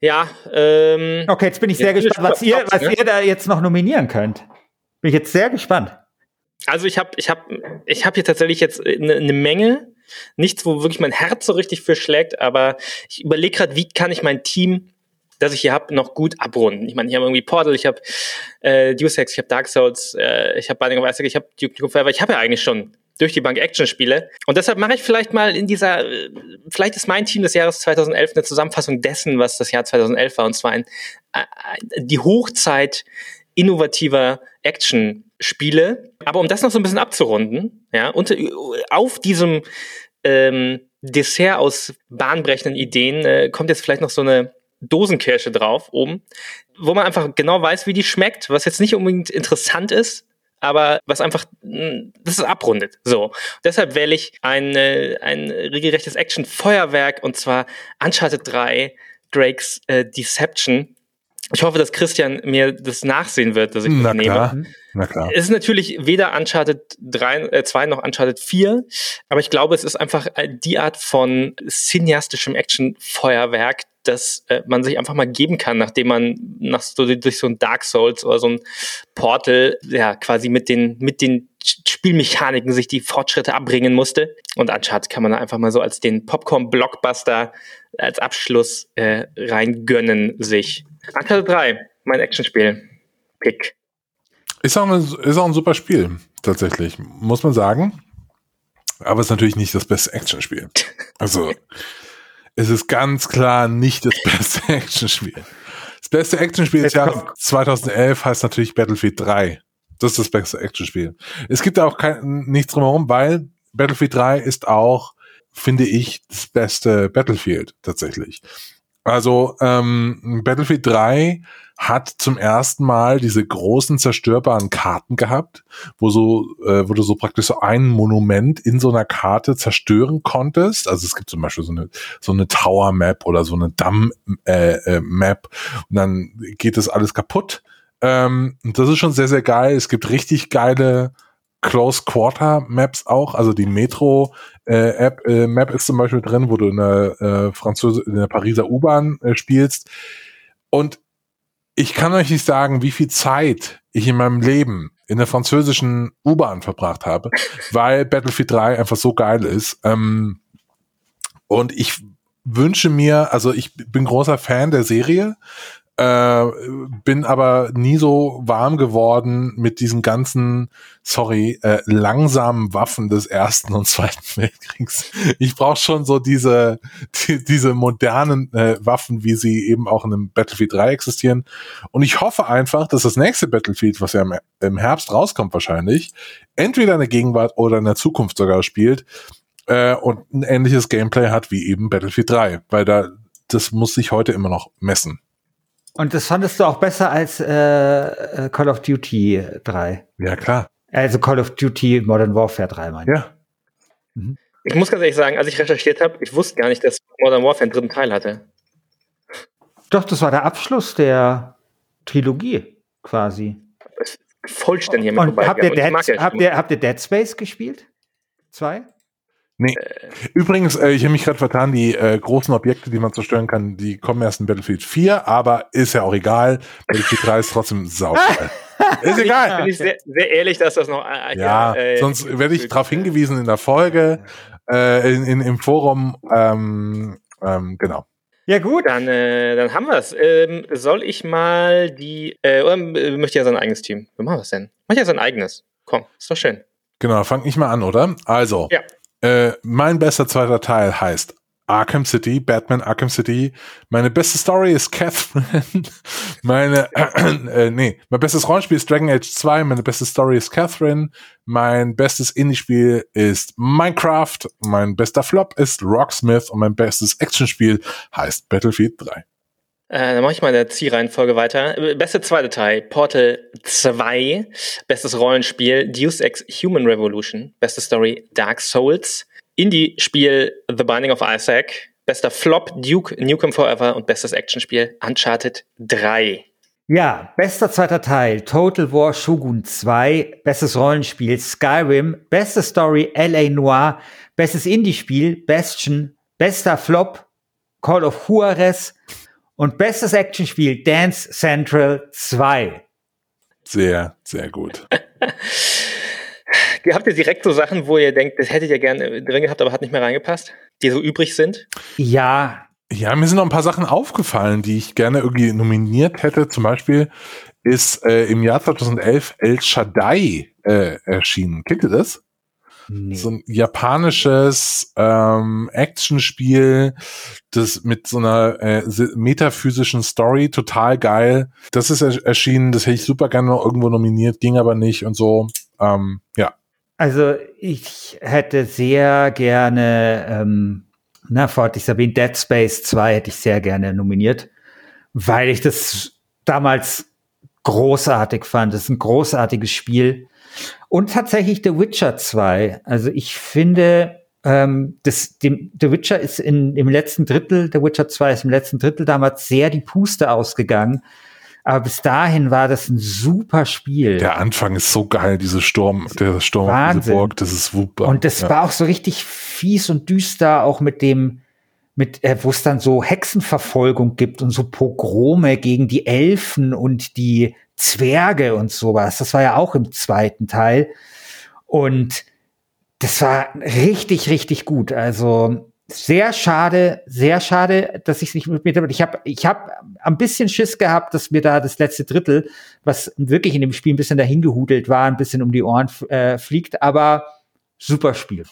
Ja, ähm. Okay, jetzt bin ich sehr gespannt, was ihr, was ne? ihr da jetzt noch nominieren könnt. Bin ich jetzt sehr gespannt. Also, ich habe, ich habe, ich habe hier tatsächlich jetzt eine ne Menge. Nichts, wo wirklich mein Herz so richtig für schlägt, aber ich überlege gerade, wie kann ich mein Team das ich hier habe, noch gut abrunden. Ich meine, ich habe irgendwie Portal, ich habe äh, Deus Ex, ich habe Dark Souls, äh, ich habe Binding of Isaac, ich habe Duke Nukem Forever, ich habe ja eigentlich schon durch die Bank Action-Spiele. Und deshalb mache ich vielleicht mal in dieser, äh, vielleicht ist mein Team des Jahres 2011 eine Zusammenfassung dessen, was das Jahr 2011 war, und zwar ein, äh, die Hochzeit innovativer Action-Spiele. Aber um das noch so ein bisschen abzurunden, ja, unter, auf diesem ähm, Dessert aus bahnbrechenden Ideen äh, kommt jetzt vielleicht noch so eine Dosenkirsche drauf oben, wo man einfach genau weiß, wie die schmeckt, was jetzt nicht unbedingt interessant ist, aber was einfach, hm, das ist abrundet. So. Deshalb wähle ich ein, äh, ein regelrechtes Action-Feuerwerk und zwar Uncharted 3, Drakes äh, Deception. Ich hoffe, dass Christian mir das nachsehen wird, dass ich Na das klar. nehme. Na klar. Es ist natürlich weder Uncharted 3, äh, 2 noch Uncharted 4, aber ich glaube, es ist einfach äh, die Art von cineastischem Action-Feuerwerk, das äh, man sich einfach mal geben kann, nachdem man nach so, durch so ein Dark Souls oder so ein Portal ja quasi mit den mit den Spielmechaniken sich die Fortschritte abbringen musste. Und Uncharted kann man da einfach mal so als den Popcorn-Blockbuster als Abschluss äh, reingönnen sich. Uncharted 3, mein Actionspiel. Pick. Ist auch, eine, ist auch ein super Spiel, tatsächlich, muss man sagen. Aber es ist natürlich nicht das beste Actionspiel. Also, es ist ganz klar nicht das beste Actionspiel. Das beste Actionspiel des Jahres 2011 heißt natürlich Battlefield 3. Das ist das beste Actionspiel. Es gibt da auch kein, nichts drumherum, weil Battlefield 3 ist auch, finde ich, das beste Battlefield tatsächlich. Also ähm, Battlefield 3 hat zum ersten Mal diese großen zerstörbaren Karten gehabt, wo so, äh, wo du so praktisch so ein Monument in so einer Karte zerstören konntest. Also es gibt zum Beispiel so eine so eine Tower Map oder so eine Damm äh, äh, Map und dann geht das alles kaputt. Ähm, das ist schon sehr sehr geil. Es gibt richtig geile Close Quarter Maps auch, also die Metro äh, App äh, Map ist zum Beispiel drin, wo du in der äh, Französ in der Pariser U-Bahn äh, spielst. Und ich kann euch nicht sagen, wie viel Zeit ich in meinem Leben in der französischen U-Bahn verbracht habe, weil Battlefield 3 einfach so geil ist. Ähm, und ich wünsche mir, also ich bin großer Fan der Serie, äh, bin aber nie so warm geworden mit diesen ganzen, sorry, äh, langsamen Waffen des Ersten und Zweiten Weltkriegs. Ich brauche schon so diese, die, diese modernen äh, Waffen, wie sie eben auch in einem Battlefield 3 existieren. Und ich hoffe einfach, dass das nächste Battlefield, was ja im, im Herbst rauskommt wahrscheinlich, entweder in der Gegenwart oder in der Zukunft sogar spielt, äh, und ein ähnliches Gameplay hat wie eben Battlefield 3, weil da das muss sich heute immer noch messen. Und das fandest du auch besser als äh, äh Call of Duty 3? Ja, klar. Also Call of Duty Modern Warfare 3, meine ich. Ja. Mhm. Ich muss ganz ehrlich sagen, als ich recherchiert habe, ich wusste gar nicht, dass Modern Warfare einen dritten Teil hatte. Doch, das war der Abschluss der Trilogie, quasi. Vollständig mit Und habt ihr, Dead, habt, ihr, habt ihr Dead Space gespielt? Zwei? Nee. Übrigens, äh, ich habe mich gerade vertan, die äh, großen Objekte, die man zerstören kann, die kommen erst in Battlefield 4, aber ist ja auch egal. Battlefield 3 ist trotzdem saugeil. ist egal. Bin ich sehr, sehr ehrlich, dass das noch. Äh, ja, äh, sonst werde ich darauf hingewiesen in der Folge, äh, in, in, im Forum. Ähm, ähm, genau. Ja, gut. Dann, äh, dann haben wir es. Ähm, soll ich mal die. Äh, oder äh, möchte ja sein eigenes Team? Wie machen wir es denn? Mach ja sein eigenes. Komm, ist doch schön. Genau, fang ich mal an, oder? Also, ja. Äh, mein bester zweiter Teil heißt Arkham City, Batman Arkham City. Meine beste Story ist Catherine. meine, äh, nee, mein bestes Rollenspiel ist Dragon Age 2. Meine beste Story ist Catherine. Mein bestes Indie-Spiel ist Minecraft. Mein bester Flop ist Rocksmith. Und mein bestes Actionspiel heißt Battlefield 3. Äh, dann mache ich mal in der Zielreihenfolge weiter. Beste zweite Teil, Portal 2. Bestes Rollenspiel, Deus Ex Human Revolution. Beste Story, Dark Souls. Indie-Spiel, The Binding of Isaac. Bester Flop, Duke Nukem Forever. Und bestes Actionspiel, Uncharted 3. Ja, bester zweiter Teil, Total War Shogun 2, bestes Rollenspiel, Skyrim, beste Story, LA Noir, bestes Indie-Spiel, Bastion, bester Flop, Call of Juarez, und bestes Actionspiel Dance Central 2. Sehr, sehr gut. Habt ihr direkt so Sachen, wo ihr denkt, das hättet ihr gerne drin gehabt, aber hat nicht mehr reingepasst, die so übrig sind? Ja. Ja, mir sind noch ein paar Sachen aufgefallen, die ich gerne irgendwie nominiert hätte. Zum Beispiel ist äh, im Jahr 2011 El Shaddai äh, erschienen. Kennt ihr das? Nee. So ein japanisches ähm, Actionspiel, das mit so einer äh, metaphysischen Story, total geil. Das ist erschienen, das hätte ich super gerne noch irgendwo nominiert, ging aber nicht und so. Ähm, ja. Also ich hätte sehr gerne, ähm, na, vorher ich erwähnt, Dead Space 2 hätte ich sehr gerne nominiert, weil ich das damals großartig fand. Das ist ein großartiges Spiel. Und tatsächlich The Witcher 2. Also ich finde, ähm, das, dem, The Witcher ist in, im letzten Drittel, The Witcher 2 ist im letzten Drittel damals sehr die Puste ausgegangen. Aber bis dahin war das ein super Spiel. Der Anfang ist so geil, diese Sturm, der Sturm Wahnsinn. diese Burg, das ist super. Und das ja. war auch so richtig fies und düster, auch mit dem, mit, äh, wo es dann so Hexenverfolgung gibt und so Pogrome gegen die Elfen und die Zwerge und sowas. Das war ja auch im zweiten Teil. Und das war richtig, richtig gut. Also sehr schade, sehr schade, dass ich es nicht mit mir. Ich habe, ich habe ein bisschen Schiss gehabt, dass mir da das letzte Drittel, was wirklich in dem Spiel ein bisschen dahingehudelt war, ein bisschen um die Ohren äh, fliegt. Aber super Spiel.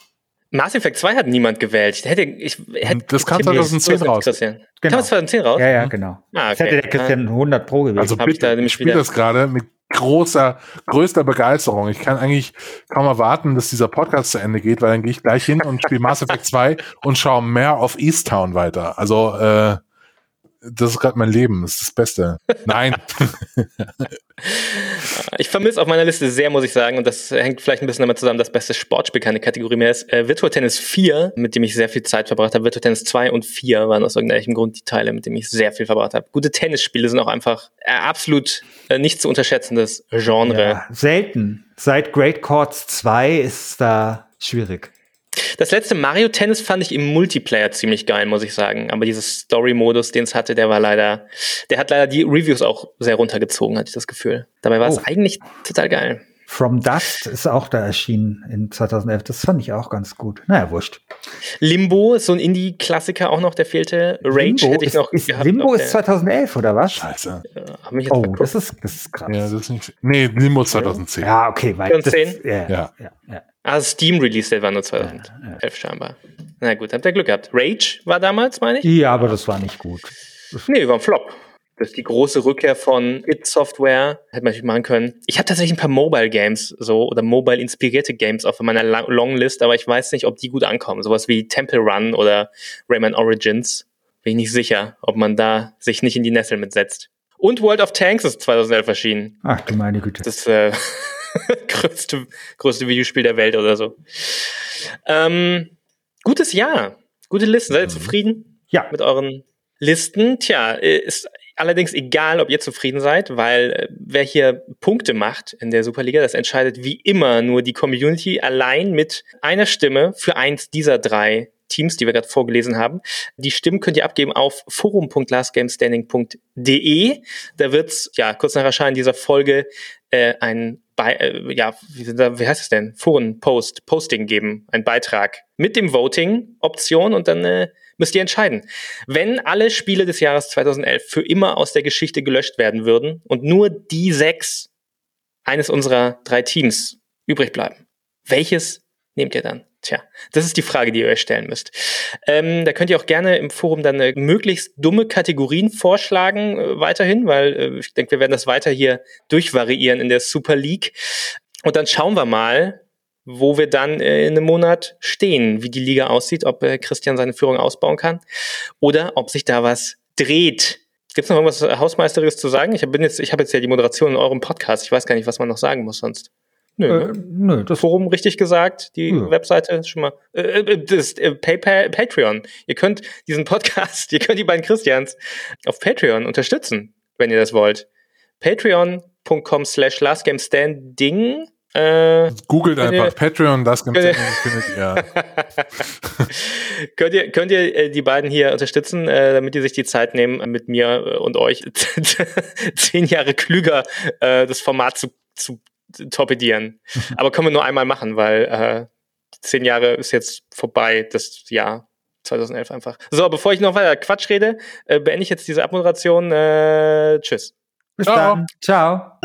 Mass Effect 2 hat niemand gewählt. Ich hätte, ich, hätte, das kam 2010 raus. Christian. Genau. Kam 2010 raus? Ja, ja, genau. Ah, okay. Das hätte der Christian 100 Pro gewählt. Also bitte, ich, ich spiele das gerade mit großer, größter Begeisterung. Ich kann eigentlich kaum erwarten, dass dieser Podcast zu Ende geht, weil dann gehe ich gleich hin und spiele Mass Effect 2 und schaue mehr auf Easttown weiter. Also, äh, das ist gerade mein Leben, das ist das Beste. Nein. ich vermisse auf meiner Liste sehr, muss ich sagen, und das hängt vielleicht ein bisschen damit zusammen, dass beste Sportspiel keine Kategorie mehr ist. Äh, Virtual Tennis 4, mit dem ich sehr viel Zeit verbracht habe. Virtual Tennis 2 und 4 waren aus irgendeinem Grund die Teile, mit denen ich sehr viel verbracht habe. Gute Tennisspiele sind auch einfach äh, absolut äh, nicht zu unterschätzendes Genre. Ja, selten. Seit Great Courts 2 ist da schwierig. Das letzte Mario Tennis fand ich im Multiplayer ziemlich geil, muss ich sagen. Aber dieses Story-Modus, den es hatte, der war leider, der hat leider die Reviews auch sehr runtergezogen, hatte ich das Gefühl. Dabei war oh. es eigentlich total geil. From Dust ist auch da erschienen in 2011. Das fand ich auch ganz gut. Naja, wurscht. Limbo ist so ein Indie-Klassiker auch noch, der fehlte. Rage Limbo hätte ich ist, noch ist, gehabt. Limbo ist 2011, oder was? Scheiße. Ja, oh, das ist, das ist krass. Ja, das ist nicht, nee, Limbo 2010. Ja, okay. Weil 2010? Das, ja, ja. ja, ja. Also Steam Release, der war nur 2011 ja, ja. scheinbar. Na gut, habt ihr Glück gehabt. Rage war damals, meine ich? Ja, aber das war nicht gut. Nee, war ein Flop. Das ist die große Rückkehr von It Software. Hätte man natürlich machen können. Ich habe tatsächlich ein paar Mobile Games so oder mobile inspirierte Games auf meiner Longlist, aber ich weiß nicht, ob die gut ankommen. Sowas wie Temple Run oder Rayman Origins. Bin ich nicht sicher, ob man da sich nicht in die Nessel mitsetzt. Und World of Tanks ist 2011 erschienen. Ach du meine Güte. Das äh, größte, größte Videospiel der Welt oder so. Ähm, gutes Jahr. Gute Listen. Seid ihr mhm. zufrieden? Ja. Mit euren Listen? Tja, ist allerdings egal, ob ihr zufrieden seid, weil äh, wer hier Punkte macht in der Superliga, das entscheidet wie immer nur die Community allein mit einer Stimme für eins dieser drei Teams, die wir gerade vorgelesen haben. Die Stimmen könnt ihr abgeben auf forum.lastgamestanding.de. Da wird's ja kurz nach Erscheinen dieser Folge äh, ein bei, äh, ja, wie, wie heißt es denn? Foren-Post, Posting geben, ein Beitrag mit dem Voting-Option und dann äh, müsst ihr entscheiden. Wenn alle Spiele des Jahres 2011 für immer aus der Geschichte gelöscht werden würden und nur die sechs eines unserer drei Teams übrig bleiben, welches nehmt ihr dann? Tja, das ist die Frage, die ihr euch stellen müsst. Ähm, da könnt ihr auch gerne im Forum dann äh, möglichst dumme Kategorien vorschlagen, äh, weiterhin, weil äh, ich denke, wir werden das weiter hier durchvariieren in der Super League. Und dann schauen wir mal, wo wir dann äh, in einem Monat stehen, wie die Liga aussieht, ob äh, Christian seine Führung ausbauen kann oder ob sich da was dreht. Gibt es noch irgendwas Hausmeisteriges zu sagen? Ich habe jetzt, ich hab jetzt ja die Moderation in eurem Podcast. Ich weiß gar nicht, was man noch sagen muss sonst. Nö, äh, ne? nö das Forum richtig gesagt, die ja. Webseite ist schon mal äh, äh das äh, PayPal, Patreon. Ihr könnt diesen Podcast, ihr könnt die beiden Christians auf Patreon unterstützen, wenn ihr das wollt. Patreon.com slash lastgamestanding äh, Googelt einfach ihr, Patreon, das gibt es findet ihr. könnt ihr. Könnt ihr äh, die beiden hier unterstützen, äh, damit die sich die Zeit nehmen, mit mir und euch zehn Jahre klüger äh, das Format zu, zu torpedieren. Aber können wir nur einmal machen, weil äh, zehn Jahre ist jetzt vorbei, das Jahr 2011 einfach. So, bevor ich noch weiter Quatsch rede, äh, beende ich jetzt diese Abmoderation. Äh, tschüss. Bis Ciao. dann. Ciao.